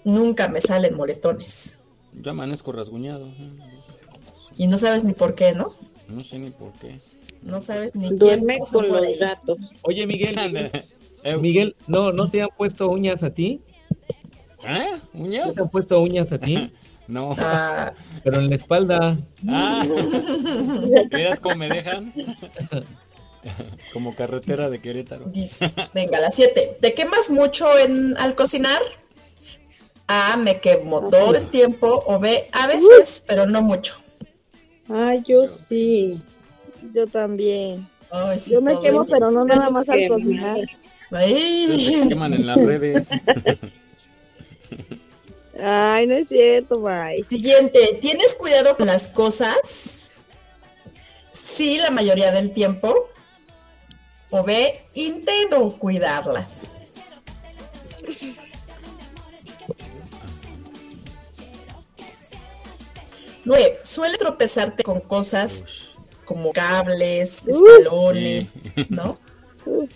nunca me salen moretones. Yo amanezco rasguñado. Y no sabes ni por qué, ¿no? No sé ni por qué. No sabes ni Duerme quién con los ahí. gatos. Oye, Miguel, Miguel, Eh, Miguel, no, no te han puesto uñas a ti. ¿Eh? ¿No ¿Uñas? te han puesto uñas a ti? No. Ah, Pero en la espalda. Ah, ¿Veas cómo me dejan? Como carretera de Querétaro. Venga, la 7. ¿Te quemas mucho en, al cocinar? A, me quemo todo el tiempo. O B, a veces, pero no mucho. Ay, yo sí. Yo también. Ay, sí, Yo me quemo, pero no nada más al cocinar. Pero se Ay. queman en las redes. Ay, no es cierto, bye. Siguiente, ¿tienes cuidado con las cosas? Sí, la mayoría del tiempo. O B, intento cuidarlas. Nueve, suele tropezarte con cosas como cables, escalones, ¿no?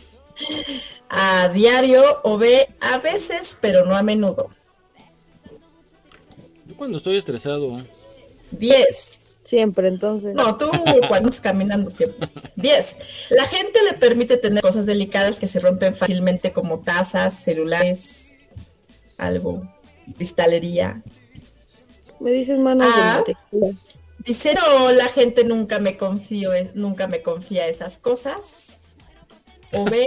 A diario o ve a veces, pero no a menudo. Yo cuando estoy estresado. 10. Siempre, entonces. No, tú cuando estás caminando siempre. 10. La gente le permite tener cosas delicadas que se rompen fácilmente como tazas, celulares, algo, cristalería. Me dices manos Ah. de mantequilla. Dice, no, la gente nunca me confío, nunca me confía esas cosas. O ve,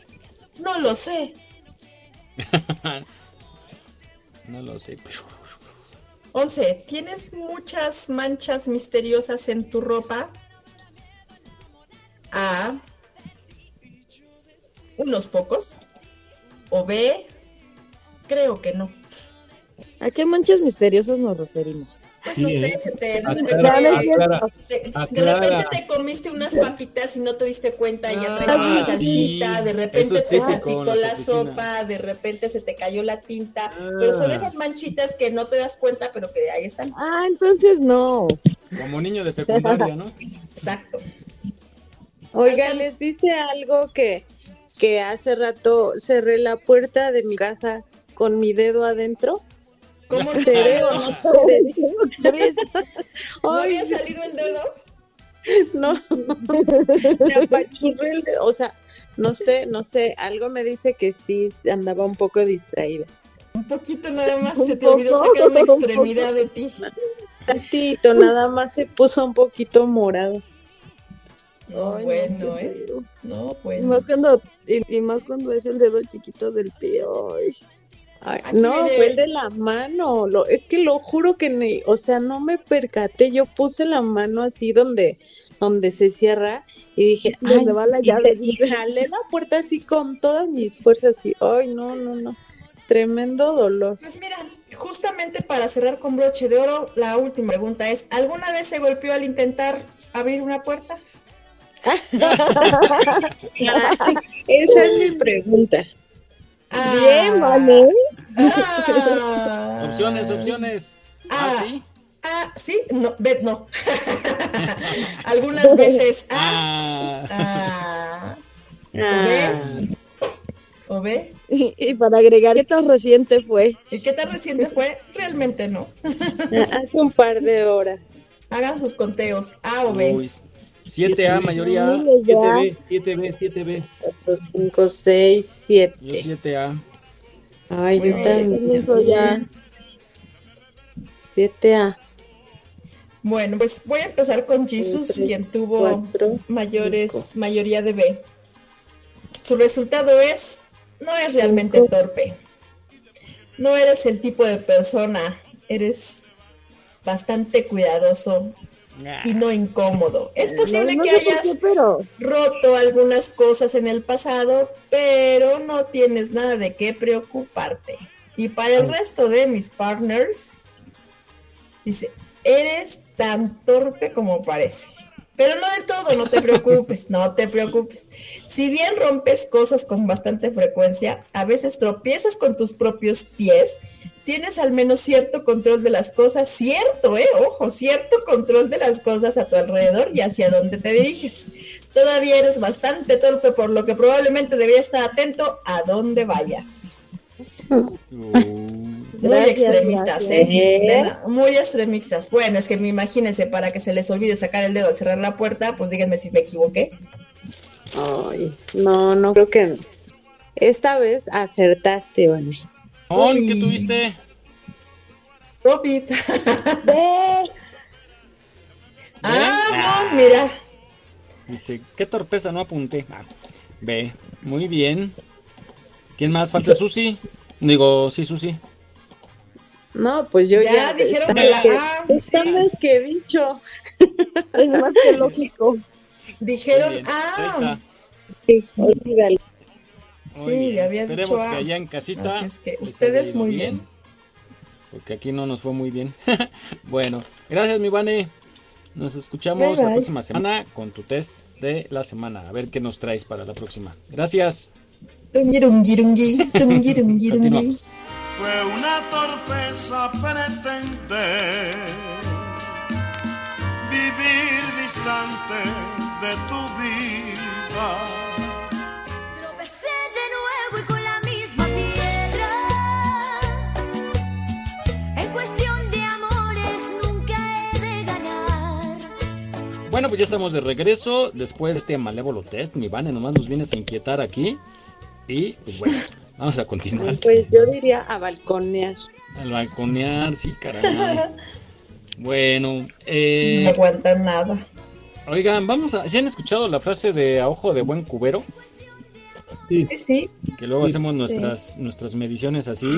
no lo sé. No lo sé. 11. ¿Tienes muchas manchas misteriosas en tu ropa? A. Unos pocos. O B. Creo que no. ¿A qué manchas misteriosas nos referimos? Pues no sé, se te, de Aclara, repente- aclara, de- de aclara. repente te comiste unas papitas y no te diste cuenta y ya traes Ah, una salsita, sí. de repente es te salpicó la sopa, de repente se te cayó la tinta, pero son Ah. esas manchitas que no te das cuenta, pero que ahí están. Ah, entonces no. Como niño de secundaria, ¿no? Exacto. Oigan, les dice algo que, que hace rato cerré la puerta de mi casa con mi dedo adentro. ¿Cómo seré o no seré? ¿No había salido el dedo? No, me apachurré el dedo, o sea, no sé, no sé, algo me dice que sí andaba un poco distraída. Un poquito nada más Un se te olvidó sacar una un extremidad de ti. Tantito, nada más se puso un poquito morado. No, Ay, bueno, no, ¿eh? No, Y bueno. más cuando, y, y más cuando es el dedo chiquito del pie. Ay. Ay, no, fue el de la mano. Lo, es que lo juro que, ni- o sea, no me percaté. Yo puse la mano así donde, donde se cierra y dije, ay, va la llave, y jalé la puerta así con todas mis fuerzas y, ay, no, no, no, tremendo dolor. Pues mira, justamente para cerrar con broche de oro, la última pregunta es, ¿alguna vez se golpeó al intentar abrir una puerta? Esa es mi pregunta. Bien, vale. Ah. Opciones, opciones. Ah, Ah, sí. Ah, sí, no, ve, no. Algunas veces Ah. ah, Ah. o ve, Y, y para agregar, ¿qué tan reciente fue? ¿y qué tan reciente fue? Realmente no. Hace un par de horas. Hagan sus conteos, A o B. Uy, 7A, mayoría. A. 7B, 7B, 7B. 4, 5, 6, 7. Yo 7A. Ay, yo también. Eso ya. 7A. Bueno, pues voy a empezar con Jesus, Tres, quien tuvo cuatro, mayores, cinco. mayoría de B. Su resultado es, no es realmente torpe. No eres el tipo de persona, eres bastante cuidadoso y no incómodo. Es posible No, no que hayas qué, pero roto algunas cosas en el pasado, pero no tienes nada de qué preocuparte. Y para el resto de mis partners, dice, eres tan torpe como parece. Pero no del todo, no te preocupes, no te preocupes. Si bien rompes cosas con bastante frecuencia, a veces tropiezas con tus propios pies, tienes al menos cierto control de las cosas, cierto, eh, ojo, cierto control de las cosas a tu alrededor y hacia dónde te diriges. Todavía eres bastante torpe, por lo que probablemente deberías estar atento a dónde vayas. Muy Gracias, extremistas, gracias. ¿eh? Muy extremistas. Bueno, es que me imagínense, para que se les olvide sacar el dedo al cerrar la puerta, pues díganme si me equivoqué. Ay, no, no creo que no. Esta vez acertaste, Vane. Mon, ¿qué tuviste? Robit. Ve. Ah, Mon, mira. Dice, qué torpeza, no apunté. Ah, B. Muy bien. ¿Quién más? Falta Susi. Digo, sí, Susi. No, pues yo Ya ya. dijeron que la más que- A, está sí. más que dicho. es más que lógico. Dijeron, ah. Sí, olvídalo. Muy sí, bien. había Esperemos dicho que A. allá en casita. Así es que ustedes muy bien. Porque aquí no nos fue muy bien. bueno, gracias, mi Vane. Nos escuchamos Bye, la bye. próxima semana con tu test de la semana. A ver qué nos traes para la próxima. Gracias. Tungirungirungi, tungirungirungi. Continuamos. Fue una torpeza pretender vivir distante de tu vida. Bueno, pues ya estamos de regreso después de este malévolo test. Mi Vane, nomás nos vienes a inquietar aquí. Y pues bueno, vamos a continuar. Pues yo diría a balconear. Al balconear, sí, caramba. Bueno, eh, No aguanta nada. oigan, vamos a. ¿Sí han escuchado la frase de a ojo de buen cubero? Sí, sí. Que luego Sí. hacemos nuestras, nuestras mediciones así.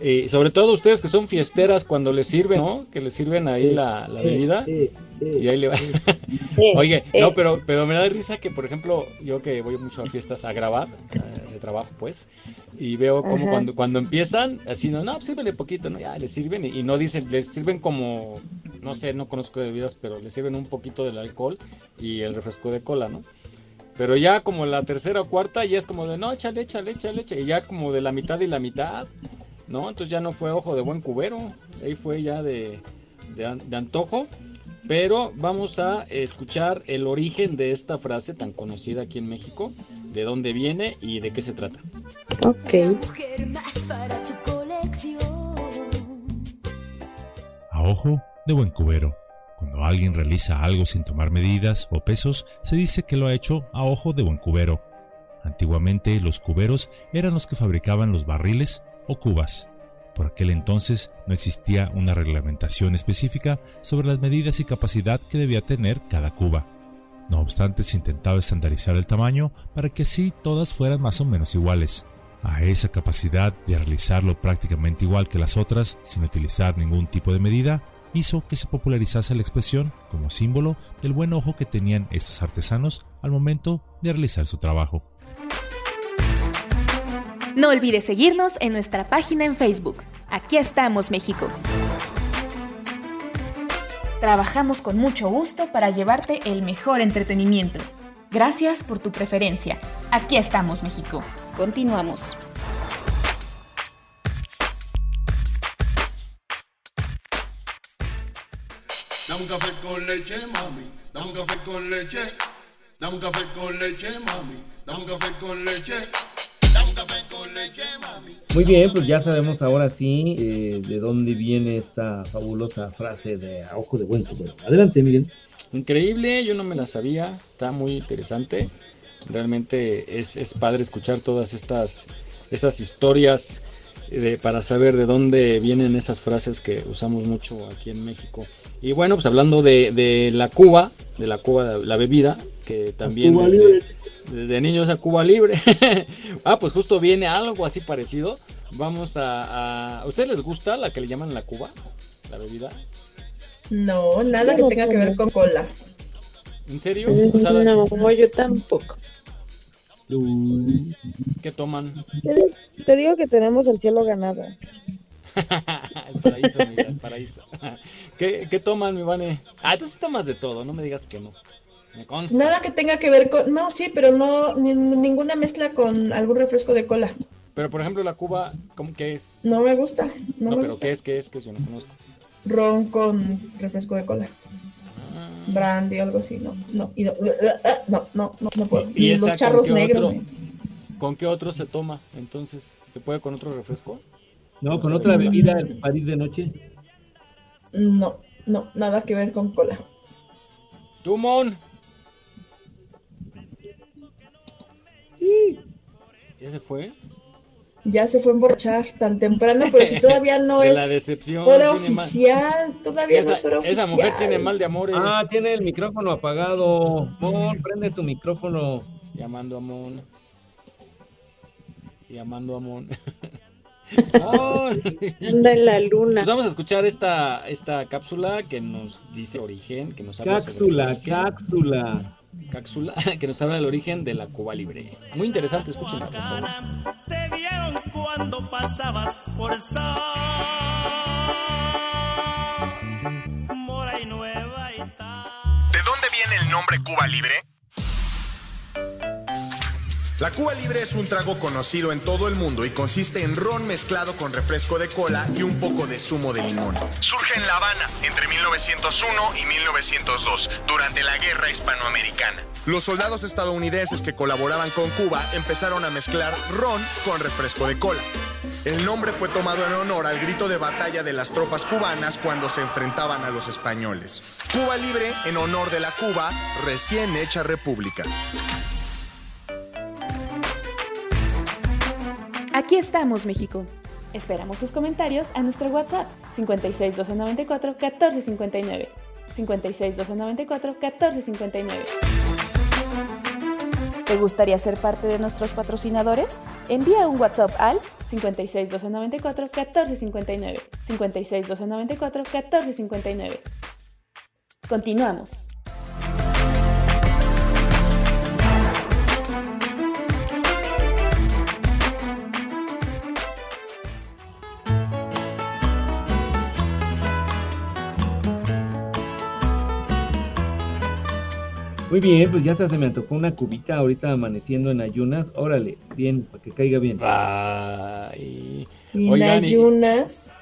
Eh, sobre todo ustedes que son fiesteras cuando les sirven, ¿no? Que les sirven ahí la, la bebida. Y ahí le va. Oye, no, pero, pero me da risa que, por ejemplo, yo que voy mucho a fiestas a grabar, eh, de trabajo, pues, y veo como Ajá. cuando, cuando empiezan, así, no, no, sírvele poquito, ¿no? Ya, les sirven y, y no dicen, les sirven como, no sé, no conozco de bebidas, pero les sirven un poquito del alcohol y el refresco de cola, ¿no? Pero ya como la tercera o cuarta, ya es como de, no, échale, échale, échale, échale. Y ya como de la mitad y la mitad, ¿no? Entonces ya no fue ojo de buen cubero. Ahí fue ya de, de, an- de antojo. Pero vamos a escuchar el origen de esta frase tan conocida aquí en México. De dónde viene y de qué se trata. Ok. A ojo de buen cubero. Cuando alguien realiza algo sin tomar medidas o pesos, se dice que lo ha hecho a ojo de buen cubero. Antiguamente los cuberos eran los que fabricaban los barriles o cubas. Por aquel entonces no existía una reglamentación específica sobre las medidas y capacidad que debía tener cada cuba. No obstante, se intentaba estandarizar el tamaño para que así todas fueran más o menos iguales. A esa capacidad de realizarlo prácticamente igual que las otras, sin utilizar ningún tipo de medida, hizo que se popularizase la expresión como símbolo del buen ojo que tenían estos artesanos al momento de realizar su trabajo. No olvides seguirnos en nuestra página en Facebook. Aquí estamos, México. Trabajamos con mucho gusto para llevarte el mejor entretenimiento. Gracias por tu preferencia. Aquí estamos, México. Continuamos. Dame un café con leche, mami. Dame un café con leche. Dame un café con leche, mami. Dame un café con leche. Dame un café con leche, mami. Muy bien, pues ya sabemos ahora sí eh, de dónde viene esta fabulosa frase de a ojo de buen cubero. Adelante, Miguel. Increíble, yo no me la sabía, está muy interesante. Realmente es, es padre escuchar todas estas, esas historias de- para saber de dónde vienen esas frases que usamos mucho aquí en México. Y bueno, pues hablando de, de la Cuba, de la Cuba, la bebida, que también Cuba desde, Libre. desde niños a Cuba Libre. ah, pues justo viene algo así parecido. Vamos a, a... ¿A ustedes les gusta la que le llaman la Cuba? La bebida. No, nada que tenga que ver con cola. ¿En serio? O sea, la- No, yo tampoco. ¿Qué toman? Te digo- Te digo que tenemos el cielo ganado. el paraíso, mira, el paraíso. ¿Qué, qué toman, mi Vane? Ah, entonces tomas de todo, no me digas que no. Me consta. Nada que tenga que ver con. No, sí, pero no ni- ninguna mezcla con algún refresco de cola. Pero por ejemplo, la Cuba, ¿cómo qué es? No me gusta. No, No, me pero gusta. ¿qué es? ¿Qué es? ¿Qué es? Yo no conozco. Ron con refresco de cola. Brandy, algo así, no. No, y no, no, no, no, no puedo. ¿Y Ni esa los charros con qué negros. otro? ¿Con qué otro se toma? Entonces, ¿se puede con otro refresco? No, con otra bebida en París de noche. No, no, nada que ver con cola. ¿Tú, Mon? ¿Ya se fue? Ya se fue a emborrachar tan temprano, pero si todavía no De es la decepción, hora tiene mal- oficial, todavía no Esa, es hora esa oficial. mujer tiene mal de amores. Ah, tiene el micrófono apagado. Mon, prende tu micrófono. Llamando a Mon. Llamando a Mon. Anda en la luna. Pues vamos a escuchar esta, esta cápsula que nos dice origen, que nos habla sobre Cápsula, cápsula. Cápsula que nos habla del origen de la Cuba Libre. Muy interesante, escúchenla, por favor. Te vieron cuando pasabas por Mora y Nueva y ¿De dónde viene el nombre Cuba Libre? La Cuba Libre es un trago conocido en todo el mundo y consiste en ron mezclado con refresco de cola y un poco de zumo de limón. Surge en La Habana entre 1901 y 1902, durante la Guerra Hispanoamericana. Los soldados estadounidenses que colaboraban con Cuba empezaron a mezclar ron con refresco de cola. El nombre fue tomado en honor al grito de batalla de las tropas cubanas cuando se enfrentaban a los españoles. Cuba Libre en honor de la Cuba recién hecha república. Aquí estamos, México. Esperamos tus comentarios a nuestro WhatsApp 56 294 1459. 56 294 1459. ¿Te gustaría ser parte de nuestros patrocinadores? Envía un WhatsApp al 56 294 1459. 56 294 1459. Continuamos. Muy bien, pues ya hasta se me tocó una cubita ahorita amaneciendo en ayunas. Órale, bien, para que caiga bien. Ay. Y en Oigan, ayunas.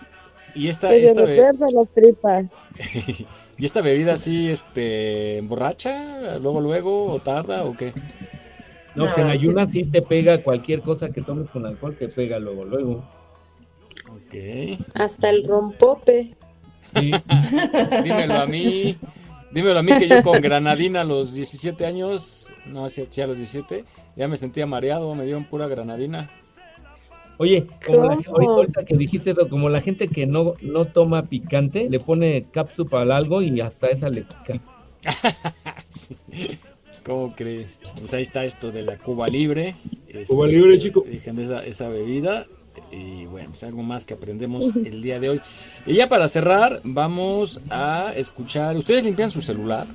Y esta, Que se esta, be- retuerzan las tripas. y esta bebida así, este, emborracha, luego, luego, o tarda, o qué? No, pues en ayunas sí te pega cualquier cosa que tomes con alcohol, te pega luego, luego. Ok. Hasta el rompope. Dímelo a mí. Dímelo a mí que yo con granadina a los 17 años, no, sí, sí, a los 17, ya me sentía mareado, me dieron pura granadina. Oye, como la, ahorita, que dijiste eso, como la gente que no, no toma picante, le pone cápsula al algo y hasta esa le pica. ¿Cómo crees? Pues ahí está esto de la Cuba Libre. Este, Cuba Libre, se- chico. esa, esa bebida. Y bueno, pues algo más que aprendemos el día de hoy. Y ya para cerrar, vamos a escuchar. ¿Ustedes limpian su celular?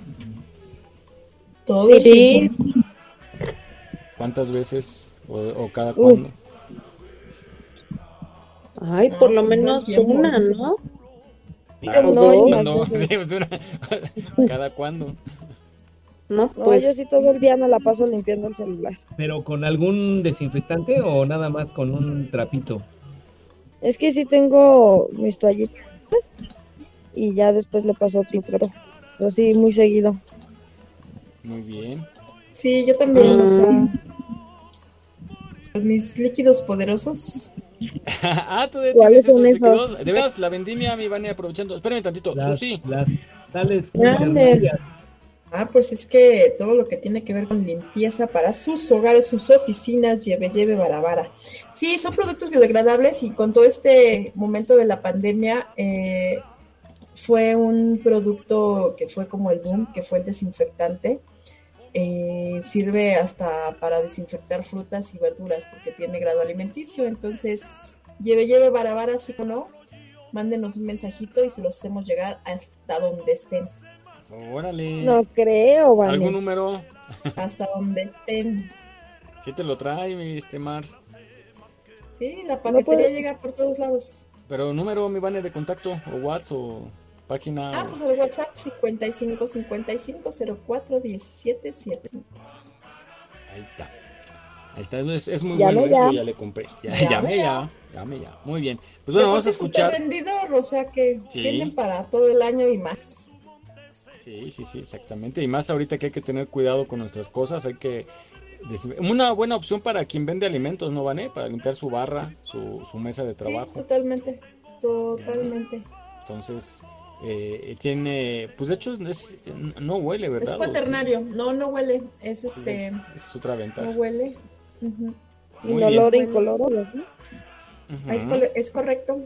Todo Sí. ¿Cuántas veces? ¿O, o cada cuándo? Uf. Ay, por lo pues, menos una, ¿no? Cada no, cuándo, más veces. Sí, pues una- cada cuándo. No, No, pues yo sí todo el día me la paso limpiando el celular. ¿Pero con algún desinfectante o nada más con un trapito? Es que sí tengo mis toallitas y ya después le paso otro trapo. Pero sí, muy seguido. Muy bien. Sí, yo también, o sea, Mm. mis líquidos poderosos. ah, tú de ¿Cuáles son esos? De veras, la vendimia, mi Vania, aprovechando. Espérame tantito. Las, Susi. las sales Grande. Ah, pues es que todo lo que tiene que ver con limpieza para sus hogares, sus oficinas, lleve, lleve, barabara. Sí, son productos biodegradables y con todo este momento de la pandemia eh, fue un producto que fue como el boom, que fue el desinfectante. Eh, sirve hasta para desinfectar frutas y verduras porque tiene grado alimenticio. Entonces, lleve, lleve, barabara, sí o no, mándenos un mensajito y se los hacemos llegar hasta donde estén. Órale. No creo, Vane. ¿Algún número? hasta donde estén. ¿Qué te lo trae, mi este mar? Sí, la paquetería puede- llega por todos lados. Pero número, mi Vania, de contacto, o WhatsApp, o página. Ah, o- pues al WhatsApp 55 55 04 17 75. Ahí está. Ahí está, es, es muy Llame bueno, ya. yo ya le compré. Ya, Llame llame ya. ya, llame ya. Muy bien. Pues bueno, vamos a Aparte es súper escuchar. vendidor, o sea que Sí. tienen para todo el año y más. Sí, sí, sí, exactamente. Y más ahorita que hay que tener cuidado con nuestras cosas, hay que... Una buena opción para quien vende alimentos, ¿no, Vané? Para limpiar su barra, su, su mesa de Sí, trabajo. totalmente. Totalmente. Entonces, eh, tiene... Pues de hecho, es, no huele, Es ¿verdad? ¿O sí? cuaternario. No, no huele. Es Sí, este. es, es otra ventaja. No huele. Ujú. Muy bien. Incoloro, ¿sí? Ah, es, es correcto.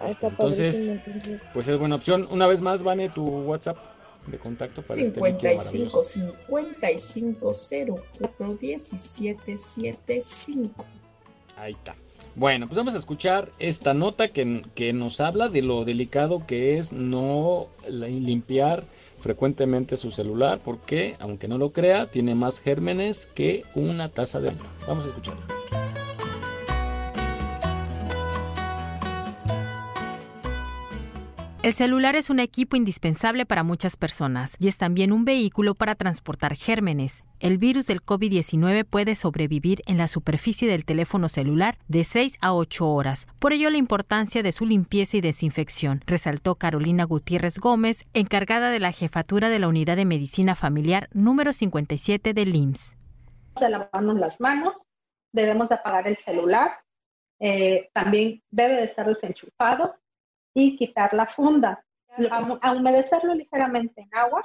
Ah, está Entonces, padrísimo, pues es buena opción. Una vez más, Vane, tu WhatsApp de contacto para este líquido 55 maravilloso. 55 04 17 75. Ahí está. Bueno, pues vamos a escuchar esta nota que, que nos habla de lo delicado que es no limpiar frecuentemente su celular, porque, aunque no lo crea, tiene más gérmenes que una taza de baño. Vamos a escucharlo. El celular es un equipo indispensable para muchas personas y es también un vehículo para transportar gérmenes. El virus del COVID-19 puede sobrevivir en la superficie del teléfono celular de 6 a 8 horas. Por ello, la importancia de su limpieza y desinfección, resaltó Carolina Gutiérrez Gómez, encargada de la jefatura de la Unidad de Medicina Familiar número 57 del IMSS. lavarnos las manos, debemos de apagar el celular, eh, también debe de estar desenchufado y quitar la funda. A, a humedecerlo ligeramente en agua,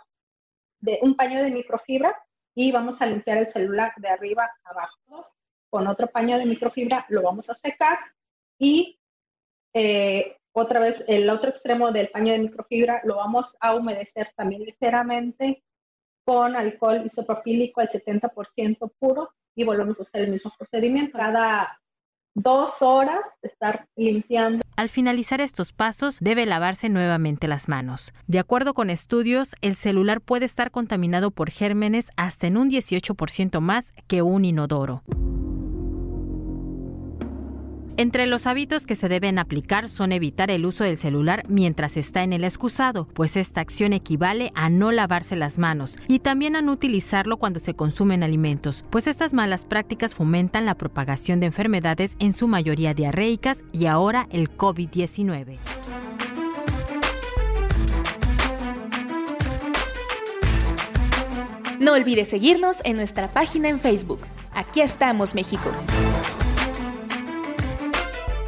de un paño de microfibra y vamos a limpiar el celular de arriba a abajo. Con otro paño de microfibra lo vamos a secar y eh, otra vez el otro extremo del paño de microfibra lo vamos a humedecer también ligeramente con alcohol isopropílico al 70% puro y volvemos a hacer el mismo procedimiento. Cada dos horas estar limpiando. Al finalizar estos pasos, debe lavarse nuevamente las manos. De acuerdo con estudios, el celular puede estar contaminado por gérmenes hasta en un 18% más que un inodoro. Entre los hábitos que se deben aplicar son evitar el uso del celular mientras está en el excusado, pues esta acción equivale a no lavarse las manos y también a no utilizarlo cuando se consumen alimentos, pues estas malas prácticas fomentan la propagación de enfermedades en su mayoría diarreicas y ahora el COVID-19. No olvides seguirnos en nuestra página en Facebook. Aquí estamos, México.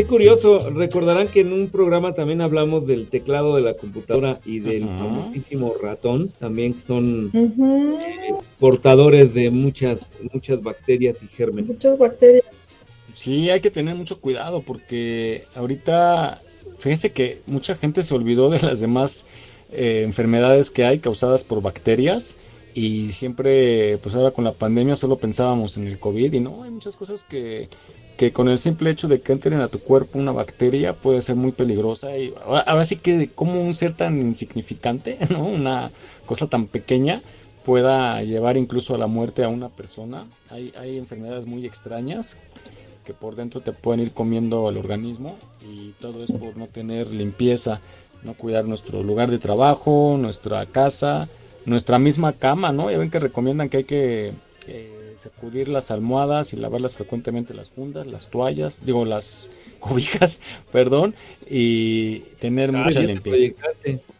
Qué curioso, recordarán que en un programa también hablamos del teclado de la computadora y del famosísimo ratón, también son eh, portadores de muchas, muchas bacterias y gérmenes. Muchas bacterias. Sí, hay que tener mucho cuidado porque ahorita, fíjense que mucha gente se olvidó de las demás eh, enfermedades que hay causadas por bacterias y siempre, pues ahora con la pandemia solo pensábamos en el COVID y no, hay muchas cosas que, que con el simple hecho de que entren a tu cuerpo una bacteria puede ser muy peligrosa y ahora, sí que como un ser tan insignificante, ¿no? Una cosa tan pequeña pueda llevar incluso a la muerte a una persona. Hay, hay enfermedades muy extrañas que por dentro te pueden ir comiendo el organismo y todo es por no tener limpieza, no cuidar nuestro lugar de trabajo, nuestra casa, nuestra misma cama, ¿no? Ya ven que recomiendan que hay que eh, sacudir las almohadas y lavarlas frecuentemente las fundas, las toallas, digo las cobijas, perdón, y tener Ah, mucha limpieza.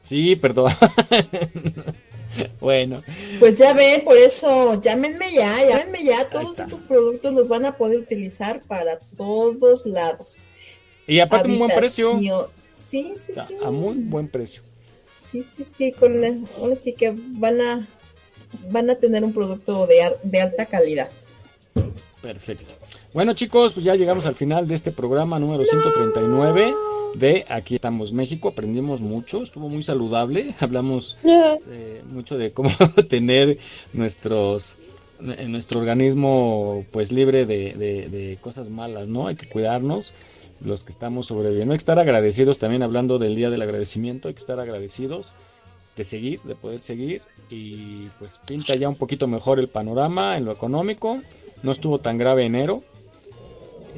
Sí, perdón. bueno, Pues ya ven, por eso, llámenme ya, llámenme ya. Todos estos productos los van a poder utilizar para todos lados. y aparte un buen precio, Habitación. Sí, sí, a, sí. a muy buen precio. Sí, sí, sí, con la- ahora sí que van a van a tener un producto de, ar- de alta calidad. Perfecto. Bueno chicos, pues ya llegamos al final de este programa número 139 de Aquí estamos México. Aprendimos mucho, estuvo muy saludable. Hablamos eh, mucho de cómo tener nuestros eh, nuestro organismo pues libre de, de- de cosas malas, ¿no? Hay que cuidarnos, los que estamos sobreviviendo. Hay que estar agradecidos también hablando del Día del Agradecimiento, hay que estar agradecidos de seguir, de poder seguir y pues pinta ya un poquito mejor el panorama en lo económico. No estuvo tan grave enero.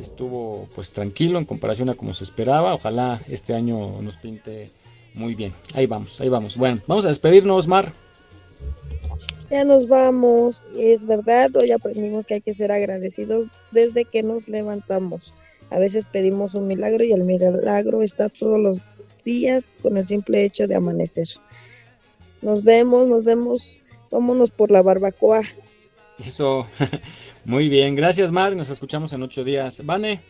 Estuvo pues tranquilo en comparación a como se esperaba. Ojalá este año nos pinte muy bien. Ahí vamos, ahí vamos. Bueno, vamos a despedirnos, Mar. Ya nos vamos. Es verdad, hoy aprendimos que hay que ser agradecidos desde que nos levantamos. A veces pedimos un milagro y el milagro está todos los días con el simple hecho de amanecer. Nos vemos, nos vemos. Vámonos por la barbacoa. Eso, muy bien. Gracias, Mar. Nos escuchamos en ocho días. Vane,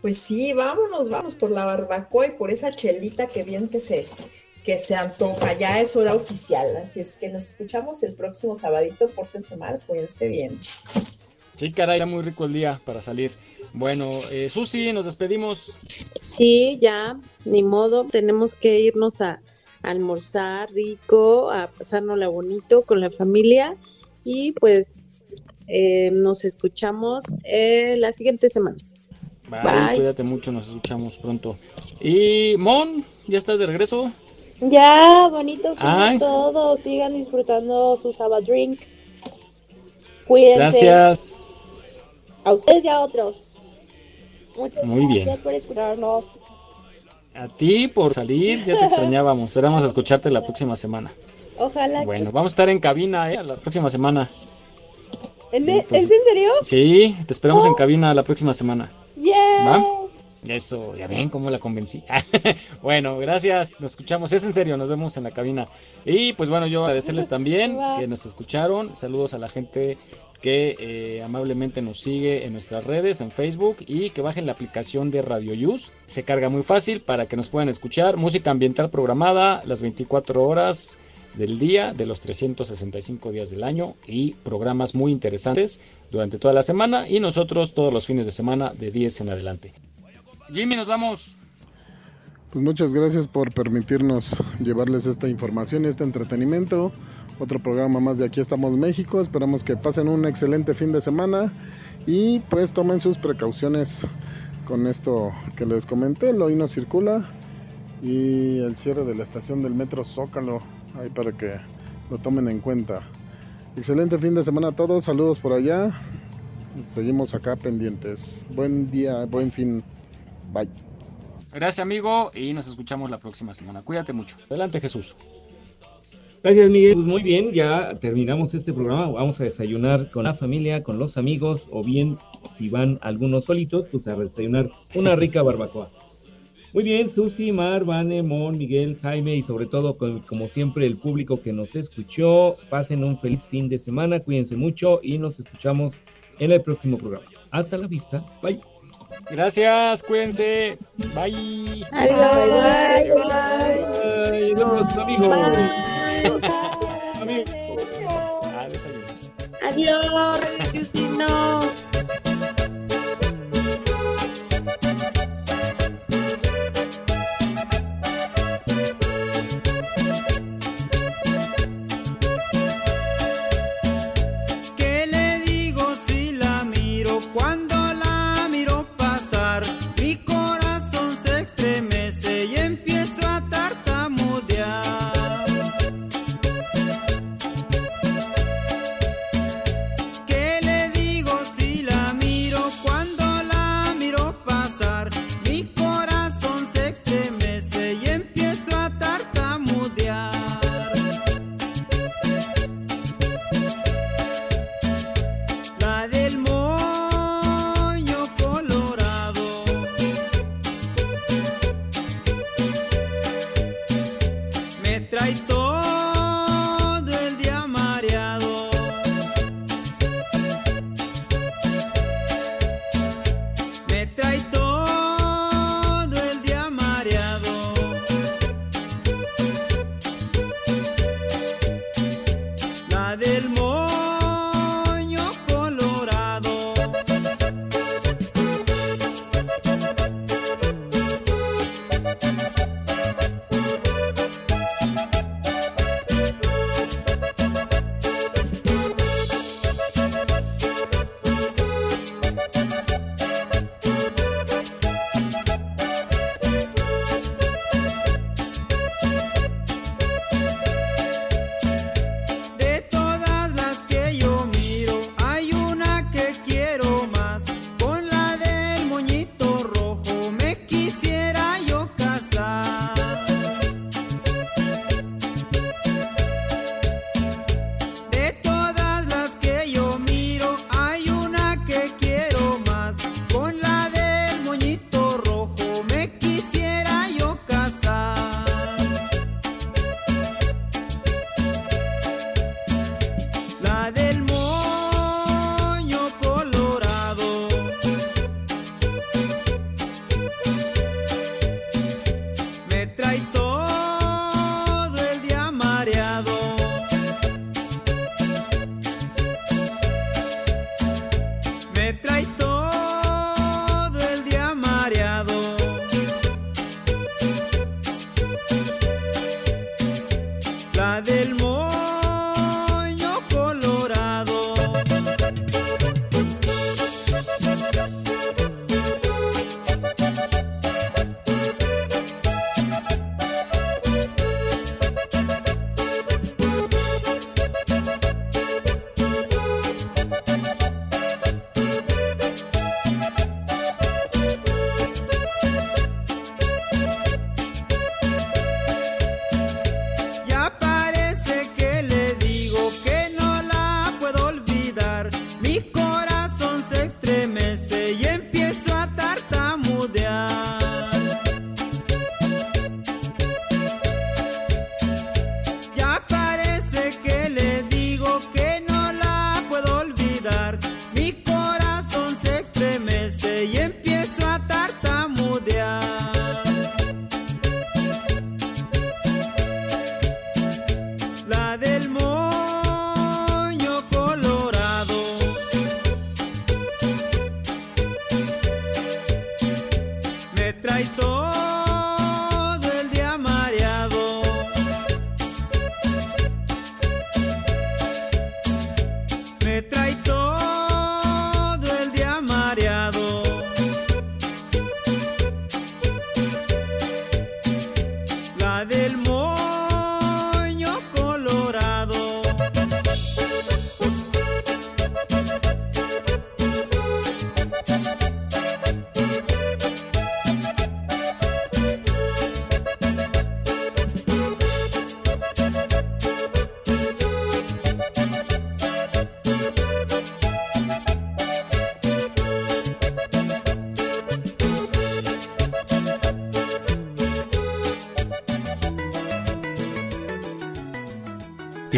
Pues sí, vámonos, vamos por la barbacoa y por esa chelita que bien que se, que se antoja. Ya es hora oficial, así es que nos escuchamos el próximo sabadito. Pórtense mal, cuídense bien. sí, caray, está muy rico el día para salir. Bueno, eh, Susi, nos despedimos. Sí, ya, ni modo, tenemos que irnos a, a almorzar rico, a pasárnosla bonito con la familia y pues eh, nos escuchamos eh, la siguiente semana. Bye, Bye. Cuídate mucho, nos escuchamos pronto. Y Mon, ¿ya estás de regreso? Ya, bonito fin todos. Sigan disfrutando su Sabbath Drink. Cuídense. Gracias. A ustedes y a otros. Muchas Muy bien. gracias por escucharnos. A ti por salir, ya te extrañábamos. Esperamos escucharte la próxima semana. Ojalá. Bueno, vamos a estar en cabina ¿eh? la próxima semana. ¿En- pues- ¿Es en serio? Sí, te esperamos en cabina la próxima semana. Yeah. ¿Va? Eso, ya ven cómo la convencí. bueno, gracias, nos escuchamos. Es en serio, nos vemos en la cabina. Y pues bueno, yo agradecerles también que nos escucharon. Saludos a la gente que eh, amablemente nos sigue en nuestras redes, en Facebook y que bajen la aplicación de Radio Use. Se carga muy fácil para que nos puedan escuchar. Música ambiental programada las 24 horas del día, de los 365 días del año y programas muy interesantes durante toda la semana y nosotros todos los fines de semana de 10 en adelante. Jimmy, nos vamos. Pues muchas gracias por permitirnos llevarles esta información este entretenimiento. Otro programa más de Aquí estamos México. Esperamos que pasen un excelente fin de semana y pues tomen sus precauciones con esto que les comenté. El hoy no circula y el cierre de la estación del metro Zócalo. Ahí para que lo tomen en cuenta. Excelente fin de semana a todos. Saludos por allá. Seguimos acá pendientes. Buen día, buen fin. Bye. Gracias, amigo, y nos escuchamos la próxima semana. Cuídate mucho. Adelante, Jesús. Gracias, Miguel. Pues muy bien, ya terminamos este programa. Vamos a desayunar con la familia, con los amigos, o bien, si van algunos solitos, pues a desayunar una rica barbacoa. Muy bien, Susi, Mar, Vane, Mon, Miguel, Jaime y sobre todo, con- como siempre, el público que nos escuchó. Pasen un feliz fin de semana, cuídense mucho y nos escuchamos en el próximo programa. Hasta la vista. Bye. Gracias, cuídense. Bye. Adiós. Bye, adiós, amigos. Ah, desayuno. Adiós, radiocinos. ¿Qué